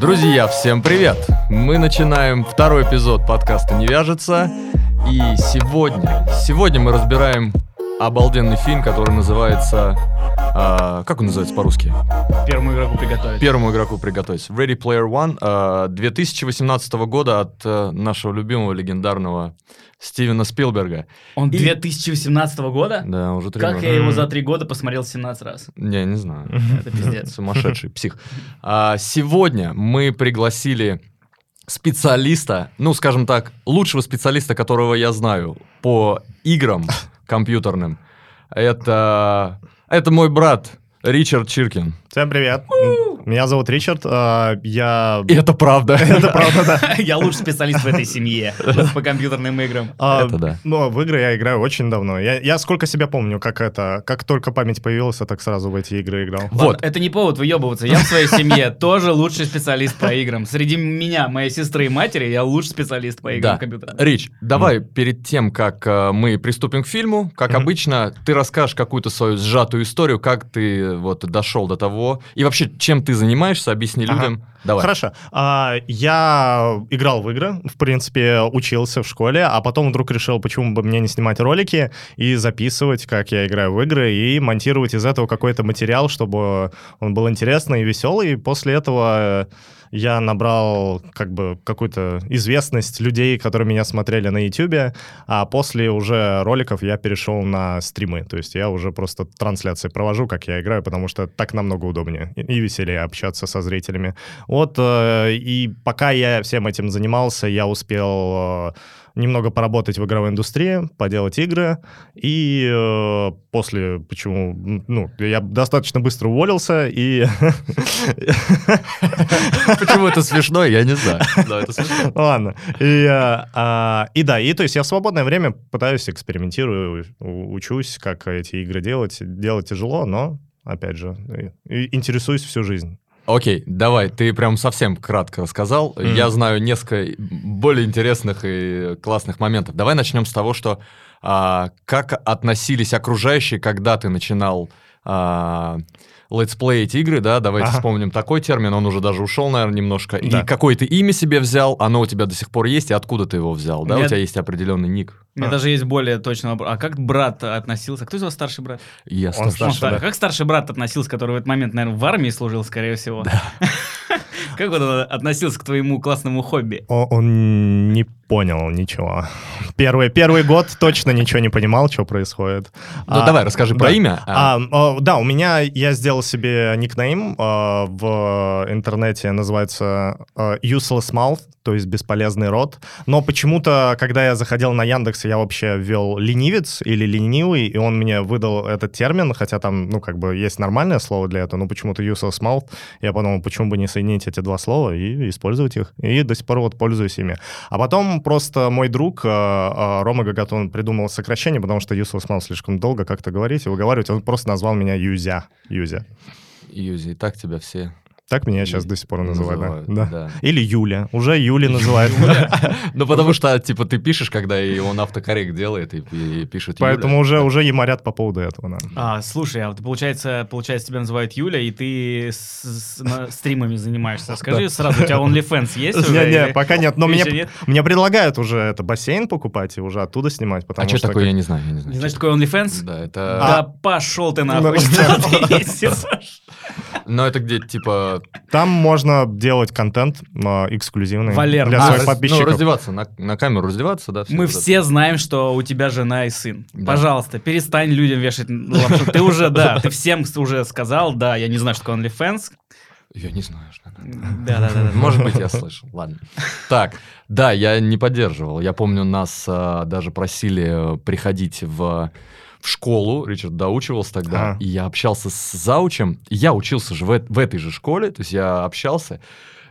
Друзья, всем привет! Мы начинаем второй эпизод подкаста «Не вяжется». И сегодня, сегодня мы разбираем обалденный фильм, который называется... а, как он называется по-русски? Первому игроку приготовить. Первому игроку приготовить. Ready Player One а, 2018 года от э, нашего любимого легендарного Стивена Спилберга. Он И- 2018 года? Да, уже три Как года. я его за три года посмотрел 17 раз? Не, не знаю. Это пиздец. Сумасшедший псих. А, сегодня мы пригласили специалиста, ну, скажем так, лучшего специалиста, которого я знаю по играм компьютерным. Это, это мой брат Ричард Чиркин. Всем привет. Меня зовут Ричард. а, Я... И это правда. Это правда, да. Я лучший специалист в этой семье по компьютерным играм. А, Это да. Ну, в игры я играю очень давно. Я, я сколько себя помню, как это... Как только память появилась, я так сразу в эти игры играл. Вот. Это не повод выебываться. Я в своей семье тоже лучший специалист по играм. Среди меня, моей сестры и матери, я лучший специалист по играм Да. компьютерным. Рич, давай перед тем, как э, мы приступим к фильму, как обычно, ты расскажешь какую-то свою сжатую историю, как ты э, вот дошел до того, и вообще, чем ты занимаешься, объясни Ага. людям. Давай. Хорошо. А, я играл в игры, в принципе, учился в школе, а потом вдруг решил, почему бы мне не снимать ролики и записывать, как я играю в игры, и монтировать из этого какой-то материал, чтобы он был интересный и веселый. И после этого я набрал как бы какую-то известность людей, которые меня смотрели на YouTube, а после уже роликов я перешел на стримы. То есть я уже просто трансляции провожу, как я играю, потому что так намного удобнее и веселее общаться со зрителями. Вот, э, и пока я всем этим занимался, я успел э, немного поработать в игровой индустрии, поделать игры, и э, после, почему, ну, я достаточно быстро уволился, и... Почему это смешно, я не знаю. Да, это смешно. Ладно. И, э, а, и да, и то есть я в свободное время пытаюсь, экспериментирую, учусь, как эти игры делать. Делать тяжело, но, опять же, интересуюсь всю жизнь. Окей, давай, ты прям совсем кратко рассказал. Мгм. Я знаю несколько более интересных и классных моментов. Давай начнем с того, что а, как относились окружающие, когда ты начинал а, летсплеить игры, да, давайте Ага. вспомним такой термин, он уже даже ушел, наверное, немножко. Да. И какое ты имя себе взял, оно у тебя до сих пор есть, и откуда ты его взял, да? У Нет. тебя есть определенный ник. У меня А. даже есть более точный вопрос. А как брат относился? Кто из вас старший брат? Я Он старше. Он Старший, стар- да. Как старший брат относился, который в этот момент, наверное, в армии служил, скорее всего? Как он относился к твоему классному хобби? Он не понял ничего. Первый, первый год точно ничего не понимал, что происходит. Ну А, давай, расскажи про да. имя. а, А, да, у меня, я сделал себе никнейм а, в интернете, называется а, Useless Mouth, то есть бесполезный рот. Но почему-то, когда я заходил на Яндекс, я вообще ввел ленивец или ленивый, и он мне выдал этот термин, хотя там, ну, как бы есть нормальное слово для этого, но почему-то Useless Mouth. Я подумал, почему бы не соединить эти два слова и использовать их. И до сих пор вот пользуюсь ими. А потом просто мой друг а, а, Рома Гагатон придумал сокращение, потому что Useless Mouth слишком долго как-то говорить и выговаривать. Он просто назвал меня Юзя. Юзя. Юзи, и так тебя все Так меня сейчас до сих пор называют. да. Да. да. Или Юля. Уже Юли называют. Ну, потому что, типа, ты пишешь, когда и он автокоррект делает, и, пишет. Поэтому уже, уже еморят по поводу этого. А, слушай, а вот получается, получается, тебя называют Юля, и ты стримами занимаешься. Скажи сразу, у тебя OnlyFans есть уже? Или- пока нет. Но мне, нет? предлагают уже это бассейн покупать и уже оттуда снимать, А что такое, я не знаю, я не знаешь, что такое OnlyFans? Да, это... Да пошел ты нахуй, Ну, что ты? Но это где, типа... Там можно делать контент а, эксклюзивный Валер, для а, своих раз- подписчиков. Ну, раздеваться, на, на камеру раздеваться, да? всё Мы вот это. все знаем, что у тебя жена и сын. Да. Пожалуйста, перестань людям вешать лапшу. Ты уже, да, ты всем уже сказал, да, я не знаю, что такое OnlyFans. Я не знаю, что это. Да, да, да. Может быть, я слышал. Ладно. Так, да, я не поддерживал. Я помню, нас а, даже просили э, приходить в, в школу. Ричард доучивался тогда. А. И я общался с заучем. И я учился же в, в этой же школе. То есть я общался.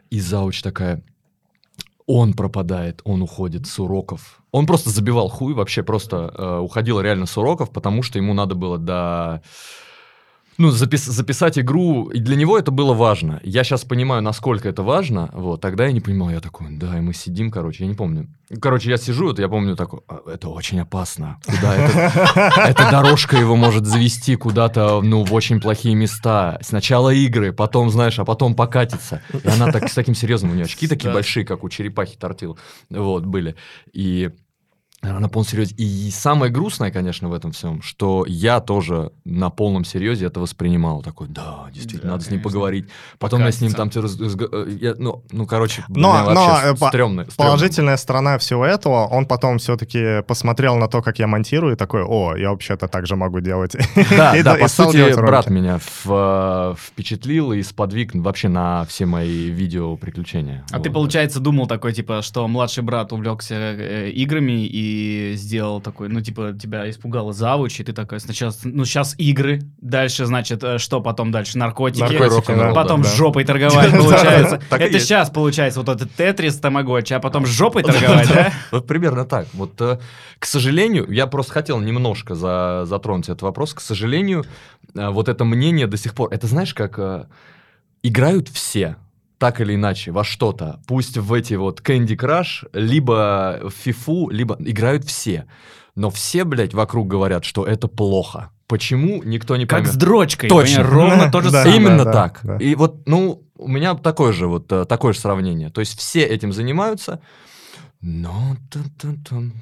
И зауч такая... Он пропадает, он уходит с уроков. Он просто забивал хуй, вообще просто э, уходил реально с уроков, потому что ему надо было до ну, запис- записать игру, и для него это было важно. Я сейчас понимаю, насколько это важно, вот, тогда я не понимал, я такой, да, и мы сидим, короче, я не помню. Короче, я сижу, вот я помню такой, «А, это очень опасно, куда это, эта дорожка его может завести куда-то, ну, в очень плохие места. Сначала игры, потом, знаешь, а потом покатится. И она так с таким серьезным, у нее очки такие большие, как у черепахи тортил, вот, были. И на полном серьезе. И самое грустное, конечно, в этом всем, что я тоже на полном серьезе это воспринимал. Такой, да, действительно, Да, надо с ним конечно. поговорить. Потом я с ним там... Э, я- ну, ну, короче, Но- блин, но, вообще э, по- стрёмно, стрёмно. Положительная сторона всего этого, он потом все-таки посмотрел на то, как я монтирую, и такой, о, я вообще-то так же могу делать. Да, И да, и по сути, брат меня в- э, впечатлил и сподвиг вообще на все мои видео приключения. А ты, Вот. получается, думал такой, типа, что младший брат увлекся э, играми и сделал такой, ну, типа, тебя испугала завуч, и ты такой, сначала, ну, сейчас игры, дальше, значит, э, что потом дальше? Наркотики, Наркотики, да, потом да. с жопой торговать, получается. Это сейчас, получается, вот этот Тетрис Тамагочи, а потом с жопой торговать, да? Вот примерно так. Вот, э, к сожалению, я просто хотел немножко за- затронуть этот вопрос. К сожалению, э, вот это мнение до сих пор. Это знаешь, как играют все так или иначе во что-то. Пусть в эти вот Candy Crush, либо в FIFA, либо играют все. Но все, блядь, вокруг говорят, что это плохо. Почему, никто не Как поймет. с дрочкой, Точно. ровно то же Да. самое. Именно да, так. да. И вот, ну, у меня такое же вот э, такое же сравнение. То есть все этим занимаются, но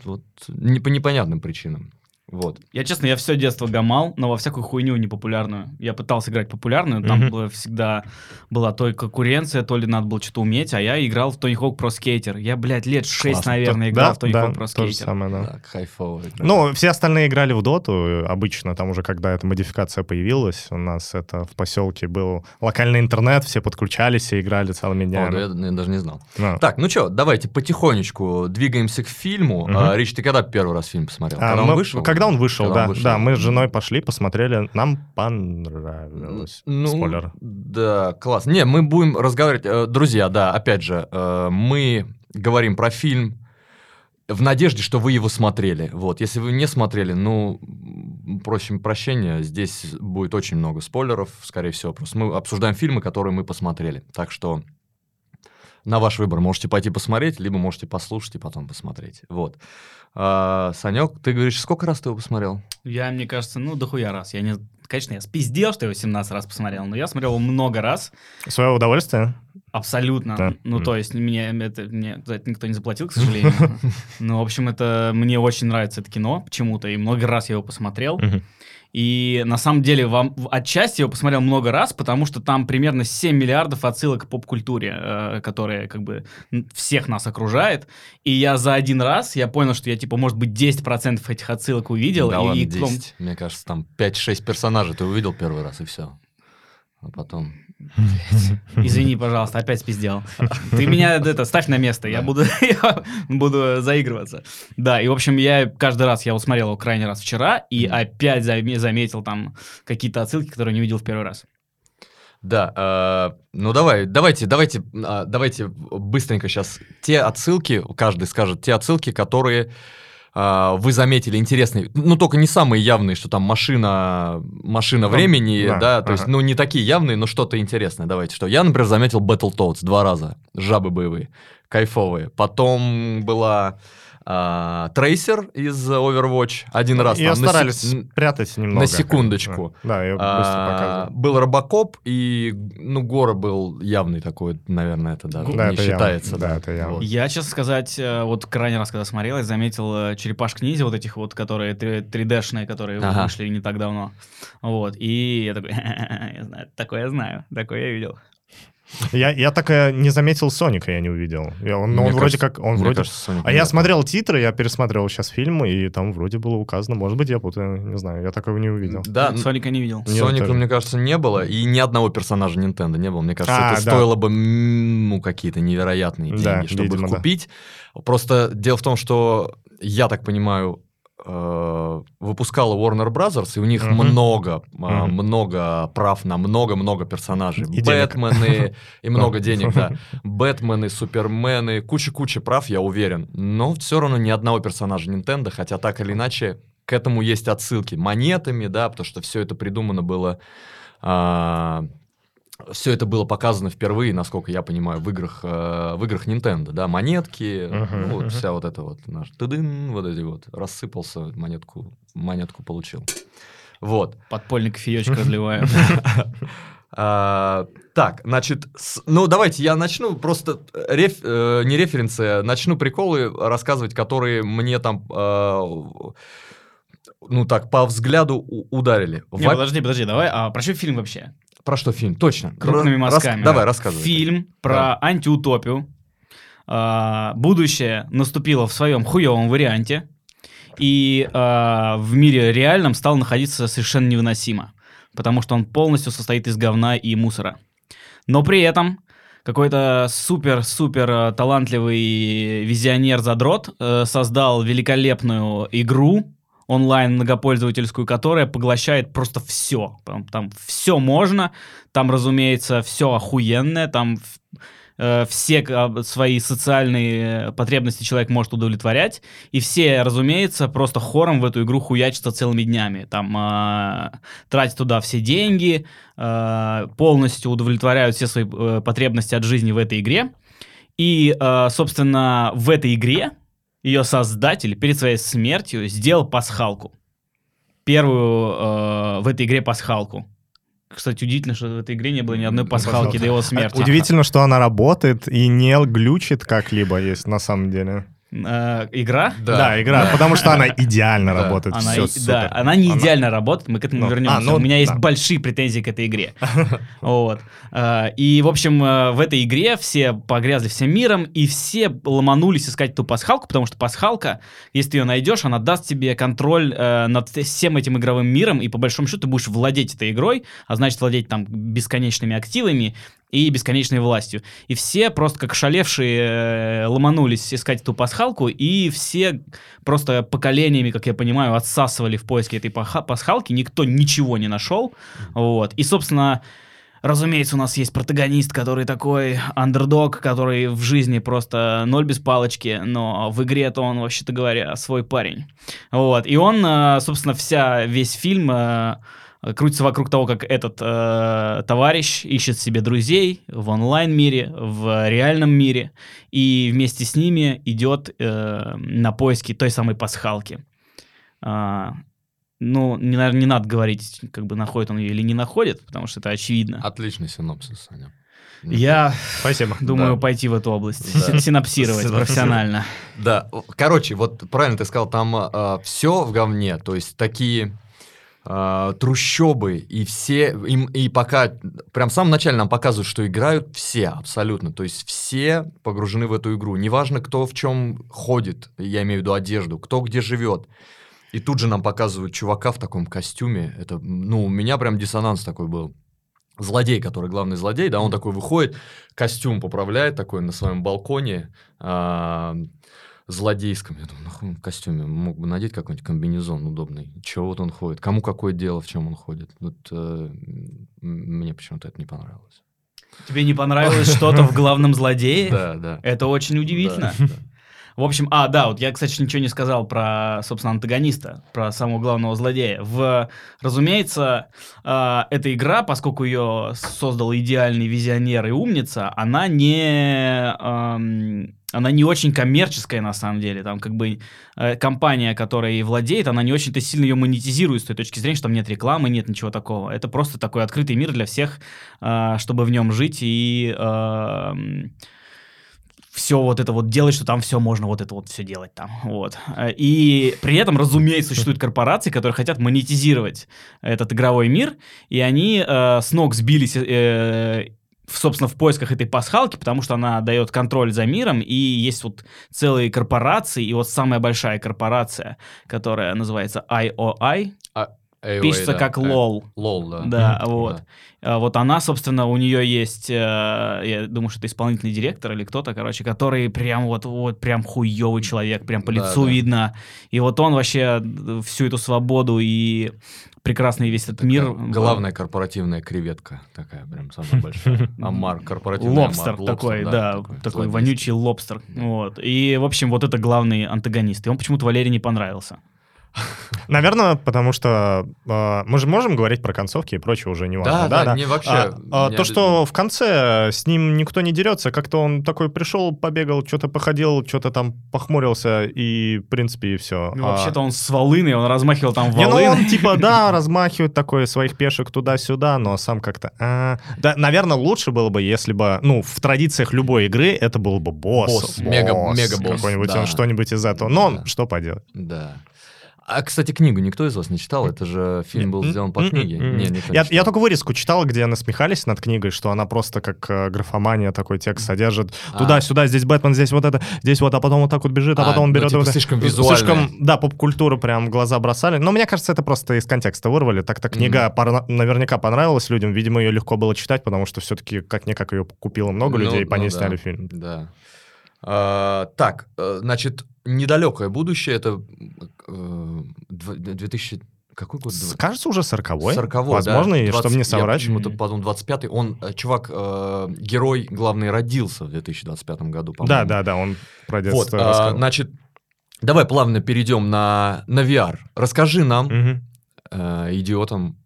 вот не по непонятным причинам. Вот. Я, честно, я все детство гамал, но во всякую хуйню непопулярную. Я пытался играть популярную, там Мгм. было всегда была то ли конкуренция, то ли надо было что-то уметь, а я играл в Тони Хоук Про Скейтер. Я, блядь, лет 6, Классно. наверное, Да, играл в Тони да, Хоук Про то же Скейтер. самое, да. Так, хайфово. игра. Ну, все остальные играли в доту обычно, там уже когда эта модификация появилась, у нас это в поселке был локальный интернет, все подключались и играли целыми О, днями. да я, я даже не знал. Ну. Так, ну что, давайте потихонечку двигаемся к фильму. Мгм. А, Рич, ты когда первый раз фильм посмотрел? А, когда мы- он вышел? Когда он вышел, Когда да. он вышел. Да, мы с женой пошли, посмотрели, нам понравилось. Ну, Спойлер. Да, класс. Не, мы будем разговаривать. э, Друзья, да, опять же, э, мы говорим про фильм в надежде, что вы его смотрели. Вот, если вы не смотрели, ну, просим прощения, здесь будет очень много спойлеров, скорее всего. Просто мы обсуждаем фильмы, которые мы посмотрели. Так что на ваш выбор можете пойти посмотреть, либо можете послушать и потом посмотреть. Вот. А, Санек, ты говоришь, сколько раз ты его посмотрел? Я, мне кажется, ну, дохуя раз. Я не... Конечно, я спиздел, что я его 17 раз посмотрел, но я смотрел его много раз. Свое удовольствие? Абсолютно. Да. Ну, то есть, мне, это, мне за это никто не заплатил, к сожалению. Ну, в общем, это мне очень нравится это кино почему-то, и много раз я его посмотрел. Мгм. И на самом деле вам отчасти его посмотрел много раз, потому что там примерно 7 миллиардов отсылок к поп-культуре, э, которая как бы всех нас окружает. И я за один раз, я понял, что я типа, может быть, 10% этих отсылок увидел. Да и, ладно, и потом- 10. Мне кажется, там 5-6 персонажей ты увидел первый раз, и все. А потом... Извини, пожалуйста, опять спиздел. Ты меня это ставь на место, я буду, я буду заигрываться. Да, и в общем я каждый раз я его смотрел его крайний раз вчера и опять заме- заметил там какие-то отсылки, которые не видел в первый раз. Да, э, ну давай, давайте, давайте, а, давайте быстренько сейчас те отсылки, каждый скажет те отсылки, которые вы заметили интересные, ну только не самые явные, что там машина, машина Ну, времени, да, да, то есть, ага. ну не такие явные, но что-то интересное. Давайте, что я, например, заметил Battletoads два раза, жабы боевые, кайфовые. Потом была а, Трейсер из Overwatch один раз. Ее там, на старались сек- спрятать немного. на секундочку. Да, ее быстро а. Был Робокоп, и, ну, Гора был явный такой, наверное, это даже Да, не это явно. считается. Да, это явно. Вот. Я, честно сказать, э, вот крайний раз, когда смотрел, я заметил э, черепашек ниндзя, вот этих вот, которые 3D-шные, которые Ага. вышли не так давно. Вот. И я такой, я знаю, такое я знаю, такое я видел. Я, я так и не заметил Соника, я не увидел. Я- он, Мне он вроде кажется- как... Он мне вроде... кажется, Соник А я смотрел титры, я пересматривал сейчас фильмы, и там вроде было указано. Может быть, я путаю, не знаю, я такого не увидел. Да, Соника не видел. Нет, Соника, тоже. мне кажется, не было, и ни одного персонажа Nintendo не было. Мне кажется, А, это да. стоило бы ну, какие-то невероятные деньги, Да, чтобы видимо, их да. купить. Просто дело в том, что я так понимаю, э, выпускала Warner Brothers, и у них Мгм. много, а, Мгм. много прав на много-много персонажей. И. Бэтмены, и много денег, да. Бэтмены, Супермены, куча-куча прав, я уверен. Но все равно ни одного персонажа Nintendo, хотя так или иначе к этому есть отсылки монетами, да, потому что все это придумано было все это было показано впервые, насколько я понимаю, в играх, э, в играх Nintendo, да, монетки, Мгм, ну, вот мгм. вся вот эта вот наш тыдын, вот эти вот, рассыпался, монетку, монетку получил. Вот. Подпольный кофеечек разливаю. А, так, значит, ну давайте я начну просто э, не референсы, а начну приколы рассказывать, которые мне там, а, ну так, по взгляду ударили. Не, подожди, подожди, давай. А про что фильм вообще? Про что фильм? Точно. Крупными Рас- мазками. давай, рассказывай. Фильм про Да. антиутопию. А, будущее наступило в своем хуевом варианте. И а, в мире реальном стал находиться совершенно невыносимо. Потому что он полностью состоит из говна и мусора. Но при этом какой-то супер-супер э, талантливый визионер-задрот э, создал великолепную игру онлайн многопользовательскую, которая поглощает просто все. Там, там все можно, там, разумеется, все охуенное, там э, все э, свои социальные потребности человек может удовлетворять, и все, разумеется, просто хором в эту игру хуячатся целыми днями. Там э, тратят туда все деньги, э, полностью удовлетворяют все свои э, потребности от жизни в этой игре. И, э, собственно, в этой игре ее создатель перед своей смертью сделал пасхалку. Первую э, в этой игре пасхалку. Кстати, удивительно, что в этой игре не было ни одной пасхалки. до его смерти. Удивительно, что она работает и не глючит как-либо, есть на самом деле. Э, игра? Да, игра, потому что она идеально Да. работает. Она, всё и- супер. да, она не Она- идеально работает, мы к этому Ну, вернемся. а, ну, У меня есть да. большие претензии к этой игре. Вот. Э, И, в общем, э, в этой игре все погрязли всем миром, и все ломанулись искать эту пасхалку, потому что пасхалка, если ты ее найдешь, она даст тебе контроль э, над всем этим игровым миром, и по большому счету ты будешь владеть этой игрой, а значит владеть там бесконечными активами и бесконечной властью. И все просто как шалевшие э, ломанулись искать эту пасхалку, и все просто поколениями, как я понимаю, отсасывали в поиске этой пасхалки, никто ничего не нашел, вот. И, собственно, разумеется, у нас есть протагонист, который такой андердог, который в жизни просто ноль без палочки, но в игре-то он, вообще-то говоря, свой парень. Вот. И он, э, собственно, вся, весь фильм э, крутится вокруг того, как этот э, товарищ ищет себе друзей в онлайн-мире, в реальном мире, и вместе с ними идет э, на поиски той самой пасхалки. А, ну, не, наверное, не надо говорить, как бы находит он ее или не находит, потому что это очевидно. Отличный синопсис, Саня. Я Спасибо. думаю Да. пойти в эту область, Да. си- синапсировать Синапсировать. профессионально. Да, короче, вот правильно ты сказал, там все в говне, то есть такие а, трущобы, и все, им, и пока, прям в самом начале нам показывают, что играют все абсолютно, то есть все погружены в эту игру, неважно, кто в чем ходит, я имею в виду одежду, кто где живет, и тут же нам показывают чувака в таком костюме, это, ну, у меня прям диссонанс такой был. Злодей, который главный злодей, да, он такой выходит, костюм поправляет такой на своем балконе, а, злодейском. Я думаю, нахуй он в костюме мог бы надеть какой-нибудь комбинезон удобный. Чего вот он ходит? Кому какое дело, в чем он ходит? Вот э, мне почему-то это не понравилось. Тебе не понравилось что-то в главном злодее? Да, да. Это очень удивительно. Да, да. В общем, а, да, вот я, кстати, ничего не сказал про, собственно, антагониста, про самого главного злодея. В, разумеется, э, эта игра, поскольку ее создал идеальный визионер и умница, она не, эм, она не очень коммерческая на самом деле. Там как бы э, компания, которая ей владеет, она не очень-то сильно ее монетизирует с той точки зрения, что там нет рекламы, нет ничего такого. Это просто такой открытый мир для всех, э, чтобы в нем жить и эм, все вот это вот делать, что там все можно вот это вот все делать там, вот. Э, И при этом, разумеется, существуют корпорации, которые хотят монетизировать этот игровой мир, и они э, с ног сбились, э, собственно, в поисках этой пасхалки, потому что она дает контроль за миром, и есть вот целые корпорации, и вот самая большая корпорация, которая называется IOI, AOA, пишется да. как LOL. LOL, да. Да, Мгм. вот. А Вот она, собственно, у нее есть, э, я думаю, что это исполнительный директор или кто-то, короче, который прям вот, вот прям хуёвый человек, прям по Да, лицу да. видно. И вот он вообще всю эту свободу и прекрасный весь этот мир... Такая Главная корпоративная креветка такая, прям самая большая. Амар, корпоративный Лобстер такой, да, такой, злодейский. вонючий лобстер. Да. Вот. И, в общем, вот это главный антагонист. И он почему-то Валерий не понравился. Наверное, потому что э, мы же можем говорить про концовки и прочее уже не важно. Да, да, не вообще. А, а, то, что в конце с ним никто не дерется, как-то он такой пришел, побегал, что-то походил, что-то там похмурился, и, в принципе, и все. Ну, вообще-то он с волыной, он размахивал там Не, ну он типа, да, размахивает такой своих пешек туда-сюда, но сам как-то... а. Да, наверное, лучше было бы, если бы, ну, в традициях любой игры это был бы босс. Босс, мега- мега-босс, Какой-нибудь, да. он что-нибудь из этого. Но Да. что поделать. Да. А, кстати, книгу никто из вас не читал? Это же фильм был сделан по книге. Не, никто не Я, я только вырезку читал, где насмехались над книгой, что она просто как э, графомания такой текст содержит. А. Туда-сюда, здесь Бэтмен, здесь вот это, здесь вот, а потом вот так вот бежит, а, А, потом он ну, берет... типа, вот слишком визуальная. Слишком, да, поп-культуру прям глаза бросали. Но мне кажется, это просто из контекста вырвали. Так-то книга пора- наверняка понравилась людям. Видимо, ее легко было читать, потому что все-таки как-никак ее купило много Ну, людей, по ну ней да. сняли фильм. Да. А, так, э, значит, недалекое будущее, это э, дв- 2000... Какой год? Кажется, уже 40-й. 40 Возможно, и чтобы не соврать. Я почему-то подумал, 25-й. Он, э, чувак, э, герой, главный, родился в 2025 году, по-моему. Да, да, да, он про Вот, детство а, рассказал. значит, давай плавно перейдем на, на VR. Расскажи нам, Мгм. э, идиотам,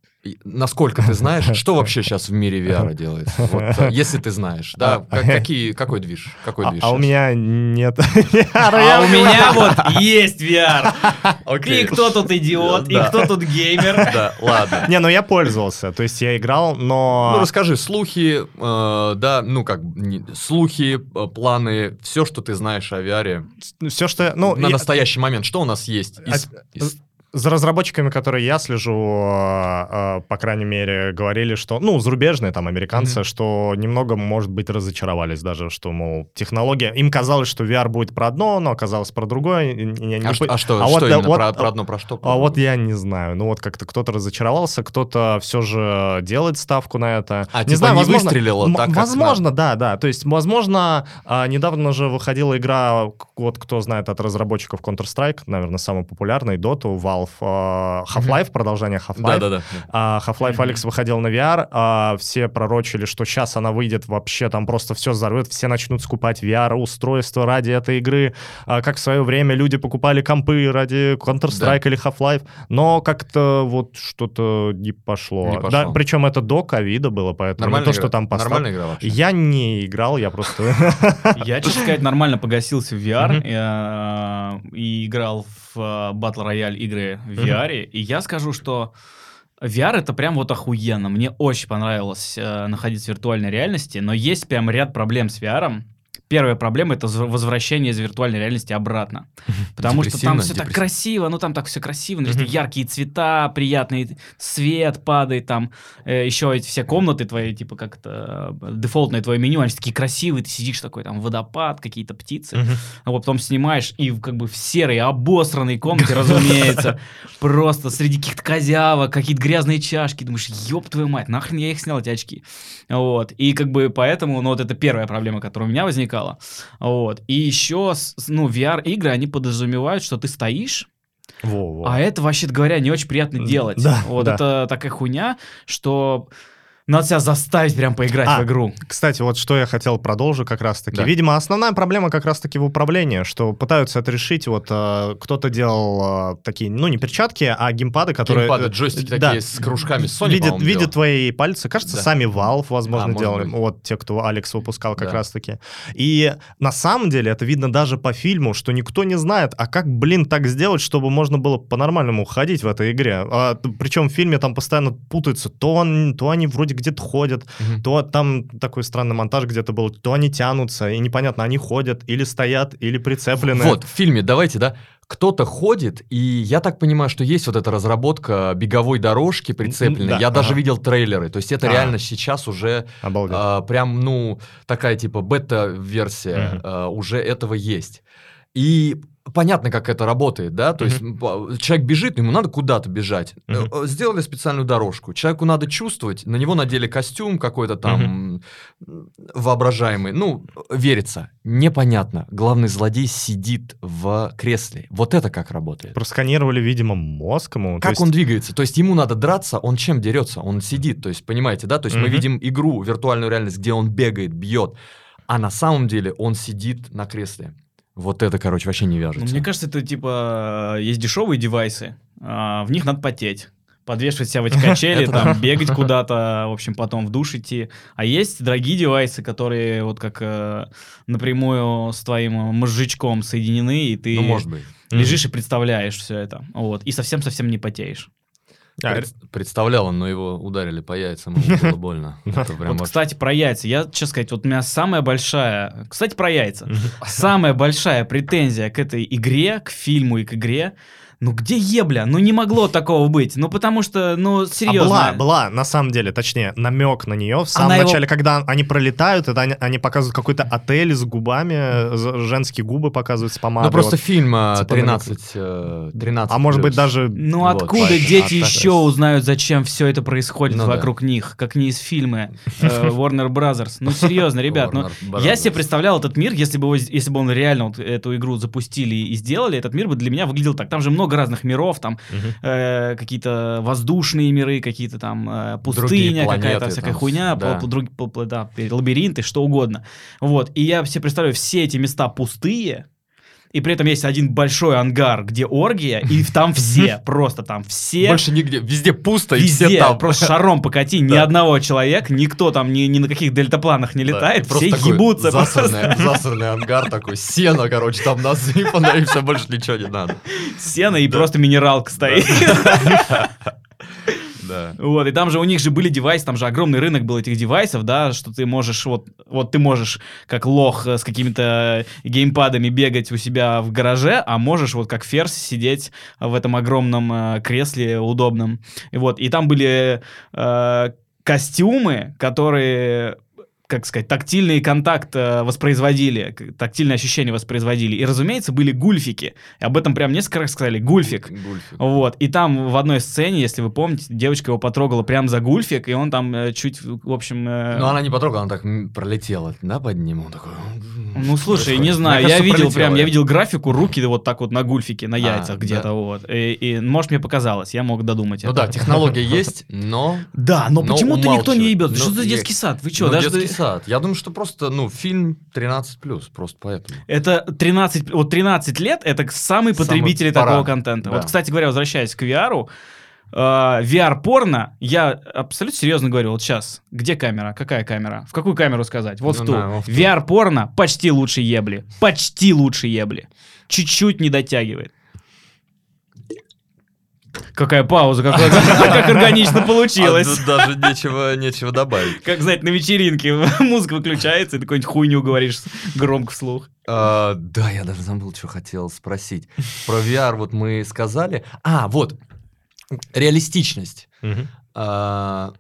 насколько ты знаешь, что вообще сейчас в мире VR делается? Вот, э, если ты знаешь, да, как- какие, какой движ? Какой А, движ а у щас? меня нет. А у меня вот есть VR. Окей. И кто тут идиот, и Да. кто тут геймер. Да, ладно. Не, ну я пользовался. То есть я играл, но... Ну, расскажи, слухи, э, да, ну, как, не- слухи, э, планы, все, что ты знаешь о VR все, что... Ну, на я- настоящий момент, что у нас есть? из- из- За разработчиками, которые я слежу, э, э, по крайней мере, говорили, что, ну, зарубежные там американцы, Мгм. что немного, может быть, разочаровались даже, что, мол, технология... Им казалось, что VR будет про одно, но оказалось про другое. и- и я не А, что, а что, а что вот, да, именно, вот, про, про одно, про что? А вот я не знаю. Ну, вот как-то кто-то разочаровался, кто-то все же делает ставку на это. А, не типа, знаю, не возможно, выстрелило так, как Возможно, да, да. То есть, возможно, а, недавно же выходила игра, вот кто знает от разработчиков Counter-Strike, наверное, самый популярный, Dota, Valve, а, Half-Life, продолжение Half-Life. Да-да-да. А, Half-Life. Алекс выходил на VR, а, все пророчили, что сейчас она выйдет вообще, там просто все взорвет, все начнут скупать VR-устройства ради этой игры, А, как в свое время люди покупали компы ради Counter-Strike или Half-Life, но как-то вот что-то не пошло. Не пошло. Да, причем это до ковида было, поэтому не Нормальная то, игра? что там поставили. Нормальная игра вообще? Я не играл, я просто... Я, честно сказать, нормально погасился в VR э, и играл в э, Battle Royale игры в VR. И я скажу, что VR это прям вот охуенно. Мне очень понравилось э, находиться в виртуальной реальности, но есть прям ряд проблем с VR. Первая проблема это зв- возвращение из виртуальной реальности обратно. Потому что там все так красиво, ну там так все красиво, Мгм. яркие цвета, приятный свет падает, там э, еще эти все комнаты твои, типа как это э, дефолтное твое меню, они такие красивые, ты сидишь такой, там водопад, какие-то птицы, а вот потом снимаешь и как бы в серой обосранной комнате, разумеется, просто среди каких-то козявок, какие-то грязные чашки, думаешь, ёб твою мать, нахрен я их снял, эти очки, вот, и как бы поэтому, ну вот это первая проблема, которая у меня возникала, вот, и еще, ну, VR-игры, они подразумевают, что ты стоишь, Во-во. а это, вообще говоря, не очень приятно делать. да, вот да. это такая хуйня, что надо себя заставить прям поиграть А, в игру. Кстати, вот что я хотел продолжу как раз-таки. Да. Видимо, основная проблема как раз-таки в управлении, что пытаются это решить. Вот э, кто-то делал э, такие, ну, не перчатки, а геймпады, которые... Геймпады, э, джойстики да, такие с кружками. Sony, видят, видят твои пальцы. Кажется, Да. сами Valve, возможно, А, делали. Вот те, кто Алекс выпускал как Да. раз-таки. И на самом деле это видно даже по фильму, что никто не знает, а как, блин, так сделать, чтобы можно было по-нормальному ходить в этой игре. А, причем в фильме там постоянно путаются. То, он, то они вроде где-то ходят, Мгм. то там такой странный монтаж где-то был, то они тянутся, и непонятно, они ходят или стоят, или прицеплены. Вот, в фильме, давайте, да, кто-то ходит, и я так понимаю, что есть вот эта разработка беговой дорожки прицепленной. да, я даже ага. видел трейлеры. То есть это А. реально сейчас уже Обалдеть. а, прям, ну, такая типа бета-версия Мгм. а, уже этого есть. И понятно, как это работает, да, то есть м, по- человек бежит, ему надо куда-то бежать. Э, Сделали специальную дорожку. Человеку надо чувствовать, на него надели костюм какой-то там м, воображаемый. Ну, верится. Непонятно. Главный злодей сидит в кресле. Вот это как работает. Просканировали, видимо, мозг ему. Как есть- он двигается? То есть ему надо драться, он чем дерется? Он сидит, то есть, понимаете, да? То есть мы Мгм. видим игру, виртуальную реальность, где он бегает, бьет, а на самом деле он сидит на кресле. Вот это, короче, вообще не Ну, вяжется. мне кажется, это типа есть дешевые девайсы, а, в них надо потеть. Подвешивать себя в эти качели, там, бегать куда-то, в общем, потом в душ идти. А есть дорогие девайсы, которые вот как э, напрямую с твоим мозжечком соединены, и ты Ну, может быть. лежишь и представляешь все это. Вот. И совсем-совсем не потеешь. А, Пред- Представлял он, но его ударили по яйцам, ему было больно. Вот, кстати, про яйца. Я, честно сказать, вот у меня самая большая... Кстати, про яйца. Самая большая претензия к этой игре, к фильму и к игре. Ну где ебля? Ну не могло такого быть. Ну потому что, ну А серьезно. была, была, на самом деле, точнее, намек на нее в самом Она его- начале, когда они пролетают, это они, они показывают какой-то отель с губами, женские губы показывают с помадой. Ну, просто вот. фильм а, типа 13, э, 13 А может быть даже... Ну Вот, откуда поэтому. дети А еще раз. узнают, зачем все это происходит Ну да. вокруг них, как не из фильма э, Warner Brothers? Ну серьезно, ребят, ну я себе представлял этот мир, если бы, его- если бы он реально вот эту игру запустили и сделали, этот мир бы для меня выглядел так. Там же много разных миров, там Мгм. э, какие-то воздушные миры, какие-то там э, пустыня, какая-то всякая там, хуйня, да. друг- пол- пол- да, лабиринты, что угодно. Вот. И я себе представляю, все эти места пустые, и при этом есть один большой ангар, где оргия, и там все, просто там все. Больше нигде, везде пусто, и Везде, все там. просто шаром покати, ни одного человека, никто там ни, ни на каких дельтапланах не летает, и все ебутся. Засранный, засранный ангар такой, сено, короче, там насыпано, и все, больше ничего не надо. Сено и просто минералка стоит. Вот, и там же у них же были девайсы, там же огромный рынок был этих девайсов, да, что ты можешь, вот, вот ты можешь как лох э, с какими-то геймпадами бегать у себя в гараже, а можешь вот как ферзь сидеть в этом огромном э, кресле удобном. И вот, и там были э, костюмы, которые как сказать, тактильный контакт э, воспроизводили, тактильные ощущения воспроизводили. И, разумеется, были гульфики. И об этом прям несколько раз сказали. Гульфик. Гульфик. Вот, и там в одной сцене, если вы помните, девочка его потрогала прям за гульфик, и он там э, чуть, в общем... Ну, она не потрогала, она так пролетела, да, под ним? Он такой... ну, слушай, не знаю, Мне я кажется, видел пролетела прям, я видел графику, руки вот так вот на гульфике, на А, яйцах да. где-то, вот. И, и, может, мне показалось, я мог додумать Ну это. да, технология есть, но... Да, но, но почему-то никто не ебет. Что за детский сад? Вы что, Ну, даже... детский сад. Я думаю, что просто, ну, фильм 13+, просто поэтому. Это 13, вот 13 лет, это Самый потребители пора. такого контента. Да. Вот, кстати говоря, возвращаясь к VR, э, VR-порно, я абсолютно серьезно говорю, вот сейчас, где камера, какая камера, в какую камеру сказать, вот Ну в ту. да, вот в ту. VR-порно почти лучше ебли, почти лучше ебли, чуть-чуть не дотягивает. Какая пауза, как органично получилось. А тут даже нечего, нечего добавить. Как, знаете, на вечеринке музыка выключается, и ты какую-нибудь хуйню говоришь громко вслух. А, да, я даже забыл, что хотел спросить. Про VR вот мы сказали. А, вот, реалистичность. А,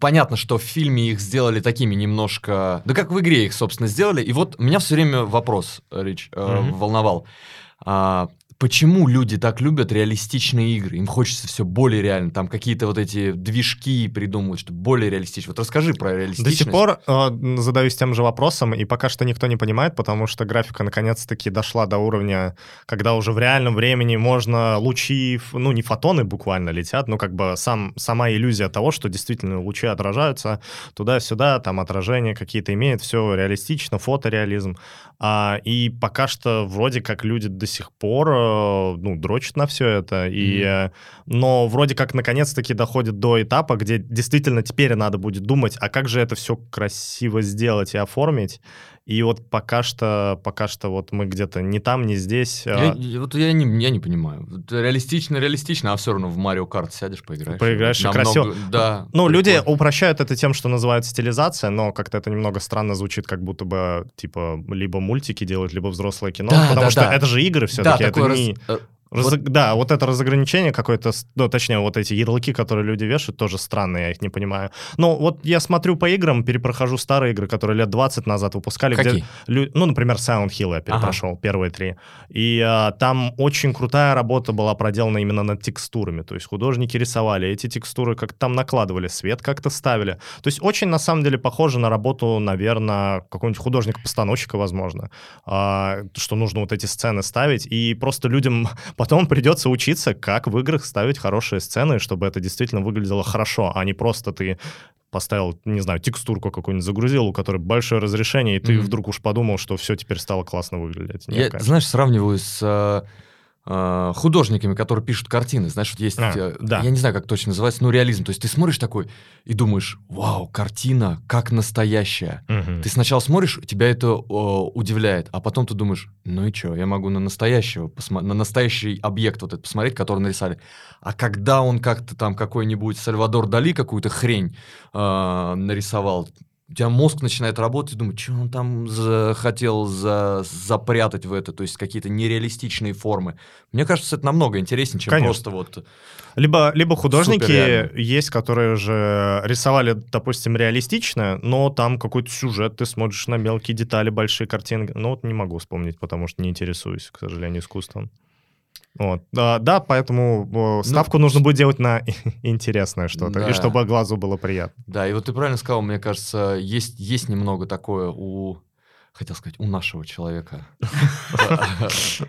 понятно, что в фильме их сделали такими немножко... Да как в игре их, собственно, сделали. И вот меня все время вопрос, Рич, э, Мгм. волновал. А, почему люди так любят реалистичные игры? Им хочется все более реально. Там какие-то вот эти движки придумывают, что более реалистично. Вот расскажи про До реалистичность. сих пор э, задаюсь тем же вопросом, и пока что никто не понимает, потому что графика наконец-таки дошла до уровня, когда уже в реальном времени можно лучи, ну не фотоны буквально летят, но как бы сам, сама иллюзия того, что действительно лучи отражаются туда-сюда, там отражения какие-то имеют, все реалистично, фотореализм. А, и пока что вроде как люди до сих пор, э, ну, дрочат на все это, и, э, но вроде как наконец-таки доходит до этапа, где действительно теперь надо будет думать, а как же это все красиво сделать и оформить. И вот пока что, пока что вот мы где-то не там, не здесь. Я, а, вот я не, я не понимаю. Реалистично, реалистично, а все равно в Марио Карт сядешь, поиграешь. Поиграешь, и Намного- красиво. Да. Ну, люди прикольно. упрощают это тем, что называют стилизация, но как-то это немного странно звучит, как будто бы, типа, либо мультики делают, либо взрослое кино, Да, потому да, что да. это же игры Да, все-таки, это такой раз- Разо- Вот- Да, вот это разограничение какое-то, ну, точнее, вот эти ярлыки, которые люди вешают, тоже странные, я их не понимаю. Но вот я смотрю по играм, перепрохожу старые игры, которые лет 20 назад выпускали. Какие? Где ну, например, Silent Hill я перепрошел, первые три. И а, там очень крутая работа была проделана именно над текстурами. То есть художники рисовали эти текстуры, как там накладывали, свет как-то ставили. То есть очень, на самом деле, похоже на работу, наверное, какого-нибудь художника-постановщика, возможно. А, что нужно вот эти сцены ставить. И просто людям потом придется учиться, как в играх ставить хорошие сцены, чтобы это действительно выглядело хорошо, а не просто ты поставил, не знаю, текстурку какую-нибудь загрузил, у которой большое разрешение, и ты Мгм. вдруг уж подумал, что все теперь стало классно выглядеть. Нет, Я, конечно. знаешь, сравниваю с э, художниками, которые пишут картины. Знаешь, вот есть, А, да. я не знаю, как точно называется, но реализм. То есть ты смотришь такой и думаешь, вау, картина как настоящая. Мгм. Ты сначала смотришь, тебя это э, удивляет, а потом ты думаешь, ну и что, я могу на настоящего, на настоящий объект вот этот посмотреть, который нарисовали. А когда он как-то там какой-нибудь Сальвадор Дали какую-то хрень э, нарисовал, у тебя мозг начинает работать, и думать, что он там хотел за- запрятать в это, то есть какие-то нереалистичные формы. Мне кажется, это намного интереснее, чем Конечно. просто вот... Либо, либо художники есть, которые же рисовали, допустим, реалистично, но там какой-то сюжет, ты смотришь на мелкие детали, большие картинки. Ну вот не могу вспомнить, потому что не интересуюсь, к сожалению, искусством. Вот. А, да, поэтому э, ставку нужно будет делать на интересное что-то, Да. и чтобы глазу было приятно. Да, и вот ты правильно сказал, мне кажется, есть, есть немного такое у... Хотел сказать, у нашего человека.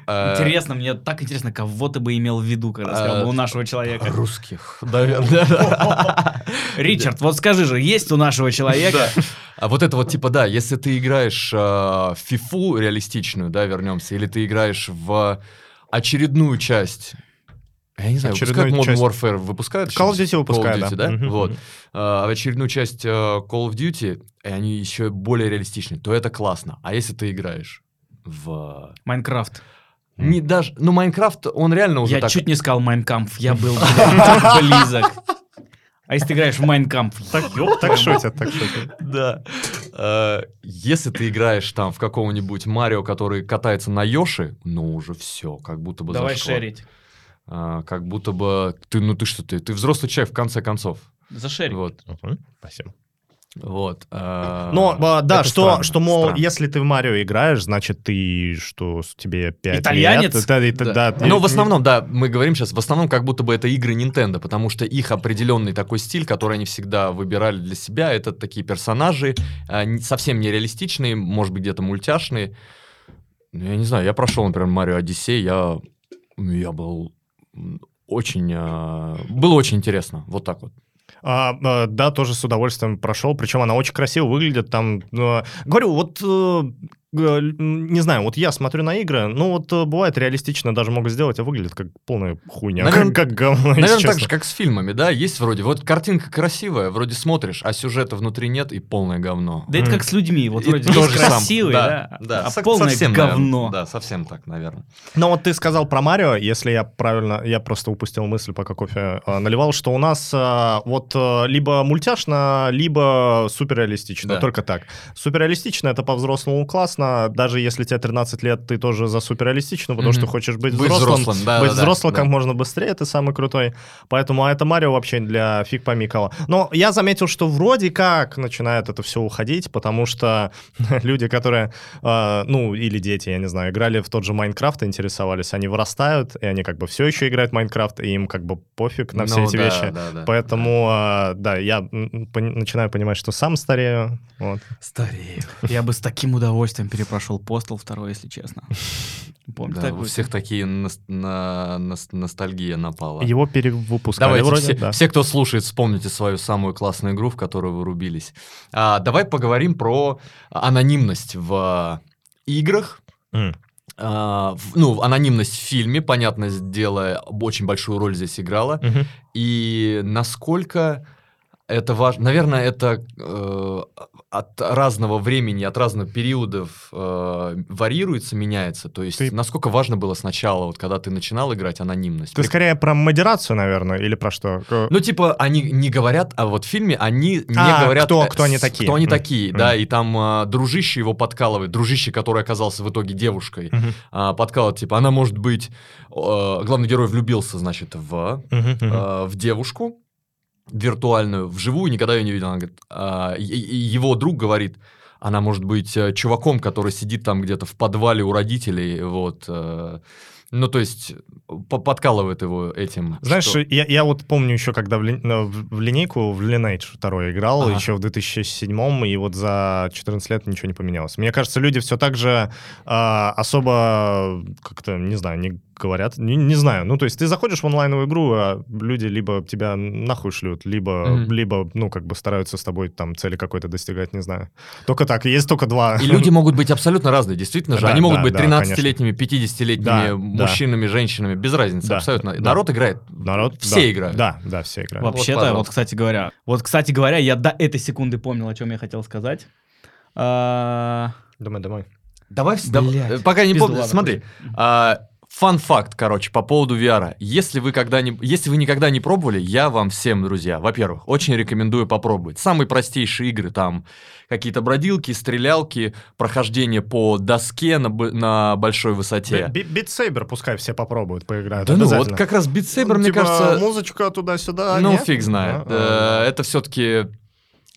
Э, Интересно, мне так интересно, кого ты бы имел в виду, когда сказал бы у нашего человека. Русских, наверное. Ричард, вот скажи же, есть у нашего человека... А вот это вот типа, да, если ты играешь в фифу реалистичную, да, вернемся, или ты играешь в очередную часть я не знаю, Очередную выпускают Modern часть. Warfare, выпускают? Call of? Duty выпускают, Call of Duty, да. да? Мгм, Вот. А, очередную часть э, Call of Duty, и они еще более реалистичны, то это классно. А если ты играешь в... Minecraft. Не даже... Ну, Minecraft, он реально уже Я так... чуть не сказал Майнкамп, я был близок. А если ты играешь в Майнкамп? Так, так шутят, так шутят. Да. Э, Если ты играешь там в какого-нибудь Марио, который катается на Йоши, ну уже все, как будто бы Давай зашло. шерить. А, Как будто бы ты, ну ты что ты, ты взрослый человек в конце концов. Зашерить. Вот, Спасибо. Вот. а, Но, а, да, это что, странно, что, мол, странно. если ты в Марио играешь, значит, ты, что, с- тебе 5 Итальянец? лет. Да, и ты- Да. да, Ну, и- в основном, да, мы говорим сейчас, в основном как будто бы это игры Nintendo, потому что их определенный такой стиль, который они всегда выбирали для себя, это такие персонажи, не- совсем нереалистичные, может быть, где-то мультяшные. Ну, Я не знаю, я прошел, например, Марио Одиссей, я, я был очень... Было очень интересно, вот так вот. А, а, да, тоже с удовольствием прошел. Причем она очень красиво выглядит. Там, э, говорю, вот э, не знаю, вот я смотрю на игры, ну вот э, бывает реалистично даже могут сделать, а выглядит как полная хуйня, Наверно- как, как говно, Наверное, так же, как с фильмами, да, есть вроде, вот картинка красивая, вроде смотришь, а сюжета внутри нет и полное говно. Да это Мгм. как с людьми. Вот И вроде то есть же сам- красивый, да, да, а со- полное совсем, говно. наверное, да, совсем так, наверное. Но вот ты сказал про Марио, если я правильно, я просто упустил мысль, пока кофе э, наливал, что у нас э, вот э, либо мультяшно, либо суперреалистично, Да. только так. Суперреалистично это по-взрослому классно, даже если тебе 13 лет, ты тоже за суперреалистично, потому Мгм. что хочешь быть, Быть взрослым, взрослым, да, быть да, да, взрослым да. как можно быстрее, ты самый крутой. Поэтому а это Марио вообще для фиг пойми кого. Но я заметил, что вроде как начинает это все уходить, потому что люди, которые, э, ну, или дети, я не знаю, играли в тот же Майнкрафт, интересовались, они вырастают, и они как бы все еще играют в Майнкрафт, и им как бы пофиг на все Ну, эти да, вещи. да, да. Поэтому, э, да, я начинаю понимать, что сам старею. Вот. Старею. Я бы с таким удовольствием перепрошел Постел второй, если честно. Помните Да, у такую? всех такие нос- на- нос- ностальгия напала. Его перевыпускали Давайте вроде, все, да. все, кто слушает, вспомните свою самую классную игру, в которую вы рубились. А, давай поговорим про анонимность в играх. М. А, в- ну, анонимность в фильме, понятное дело, очень большую роль здесь играла. Мгм. И насколько это важно? Наверное, это э, от разного времени, от разных периодов э, варьируется, меняется. То есть, Ты- насколько важно было сначала, вот когда ты начинал играть анонимность? Ты При- скорее про модерацию, наверное, или про что? Э, Ну, типа, они не говорят, а вот в фильме они не А, говорят... кто- э, кто они такие. Кто они М, такие, м. да, и там а, дружище его подкалывает, дружище, который оказался в итоге девушкой, Мгм. а, подкалывает, типа, она может быть... э, главный герой влюбился, значит, в, мгм. э, в девушку виртуальную, вживую никогда ее не видел. Она говорит, а, его друг говорит, она может быть э, чуваком, который сидит там где-то в подвале у родителей, вот. э, ну, то есть, по- подкалывает его этим. Знаешь, что- я, я вот помню еще, когда в, ли- ну, в- линейку, в Lineage 2 играл, Ага. еще в 2007 и вот за 14 лет ничего не поменялось. Мне кажется, люди все так же а, особо как-то, не знаю, не говорят. Не, не знаю. Ну, то есть ты заходишь в онлайновую игру, а люди либо тебя нахуй шлют, либо, Мгм. либо ну, как бы стараются с тобой там цели какой-то достигать, не знаю. Только так, есть только два. И люди могут быть абсолютно разные, действительно же. Да, Они могут да, быть да, 13-летними, 50-летними Да, да. мужчинами, женщинами, без разницы, Да, абсолютно. да. Народ играет. Народ, Все да. играют. Да, да, все играют. Вообще-то, вот, кстати говоря, вот, кстати говоря, я до этой секунды помнил, о чем я хотел сказать. А, Думай, думай. Давай, да- Блядь. э, пока не помню. Смотри, а, фан-факт, короче, по поводу VR. Если вы, когда не, если вы никогда не пробовали, я вам всем, друзья, во-первых, очень рекомендую попробовать. Самые простейшие игры, там какие-то бродилки, стрелялки, прохождение по доске на, на большой высоте. Битсейбер пускай все попробуют, поиграть. Да ну, вот как раз Saber, Ну, мне типа, кажется, Музычка туда-сюда, ну нет? фиг знает. А, Э, Это все-таки...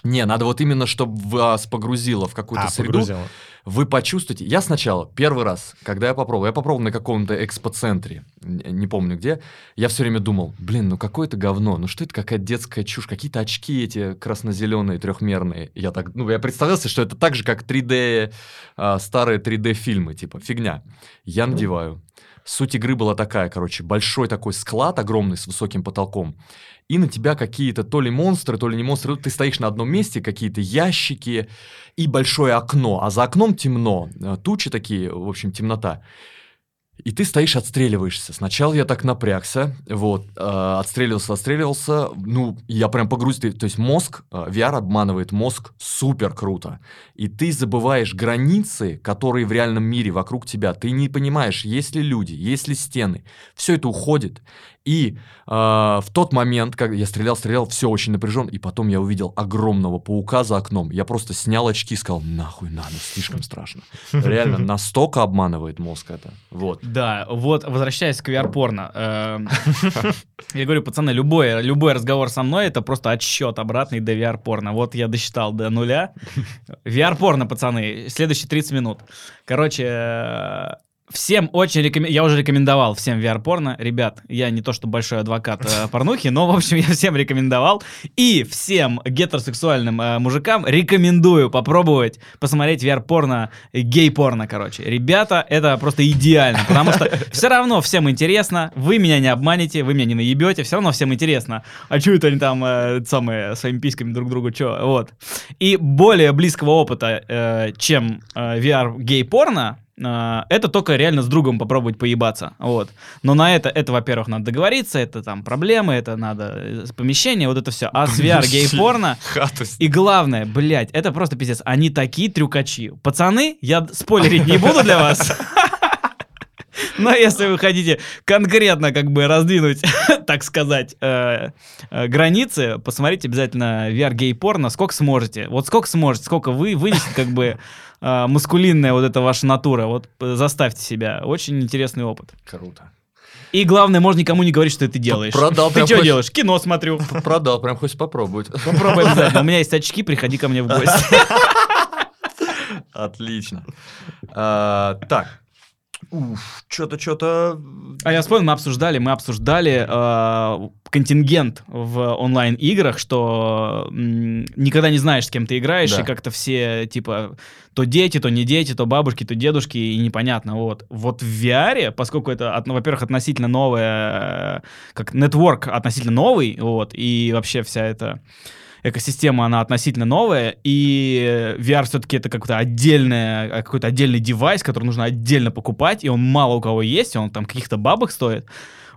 Не, надо вот именно, чтобы вас погрузило в какую-то а, среду. погрузила. Вы почувствуете... Я сначала, первый раз, когда я попробовал, я попробовал на каком-то экспоцентре, не помню где, я все время думал, блин, ну какое это говно, ну что это какая-то детская чушь, какие-то очки эти красно-зеленые, трехмерные. Я так, ну, я представлялся, что это так же, как 3D, а, старые 3D-фильмы, типа, фигня. Я надеваю. Суть игры была такая, короче, большой такой склад огромный с высоким потолком, и на тебя какие-то то ли монстры, то ли не монстры, ты стоишь на одном месте, какие-то ящики и большое окно, а за окном темно, э, тучи такие, в общем, темнота. И ты стоишь, отстреливаешься. Сначала я так напрягся, вот, э, отстреливался, отстреливался, ну, я прям погрузил, то есть мозг, э, VR обманывает мозг супер круто. И ты забываешь границы, которые в реальном мире вокруг тебя. Ты не понимаешь, есть ли люди, есть ли стены. Все это уходит. И э, в тот момент, как я стрелял, стрелял, все очень напряжен, и потом я увидел огромного паука за окном. Я просто снял очки и сказал, нахуй надо, слишком страшно. Реально, настолько обманывает мозг это. Вот. Да, вот, возвращаясь к VR-порно. эм, Я говорю, пацаны, любой, любой разговор со мной это просто отсчет обратный до VR-порно. Вот я досчитал до нуля. VR-порно, пацаны, следующие 30 минут. Короче, Всем очень рекомендую, я уже рекомендовал всем VR-порно. Ребят, я не то что большой адвокат э, порнухи, но, в общем, я всем рекомендовал. И всем гетеросексуальным э, мужикам рекомендую попробовать посмотреть VR-порно, гей-порно, короче. Ребята, это просто идеально, потому что все равно всем интересно, вы меня не обманете, вы меня не наебете, все равно всем интересно. А что это они там э, самые своими письками друг другу, что? Вот. И более близкого опыта, э, чем э, VR-гей-порно, это только реально с другом попробовать поебаться, вот. Но на это, это, во-первых, надо договориться, это там проблемы, это надо э, помещение, вот это все. А с VR гей-порно, и главное, блядь, это просто пиздец, они такие трюкачи. Пацаны, я спойлерить не буду для вас. Но если вы хотите конкретно как бы раздвинуть, так сказать, э, э, границы, посмотрите обязательно VR гей-порно, сколько сможете. Вот сколько сможете, сколько вы вынесет как бы э, маскулинная вот эта ваша натура. Вот э, заставьте себя. Очень интересный опыт. Круто. И главное, можно никому не говорить, что ты делаешь. продал Ты что хоть- делаешь? Кино смотрю. Продал, прям хочешь попробовать. Попробуй обязательно. У меня есть очки, приходи ко мне в гости. Отлично. А, Так. Что-то, что-то... А я вспомнил, мы обсуждали, мы обсуждали э, контингент в онлайн-играх, что м, никогда не знаешь, с кем ты играешь, Да. и как-то все, типа, то дети, то не дети, то бабушки, то дедушки, и непонятно, вот. Вот в VR, поскольку это, от- ну, во-первых, относительно новое, э, как нетворк относительно новый, вот, и вообще вся эта экосистема, она относительно новая, и VR все-таки это какой-то отдельный, какой-то отдельный девайс, который нужно отдельно покупать, и он мало у кого есть, он там каких-то бабок стоит.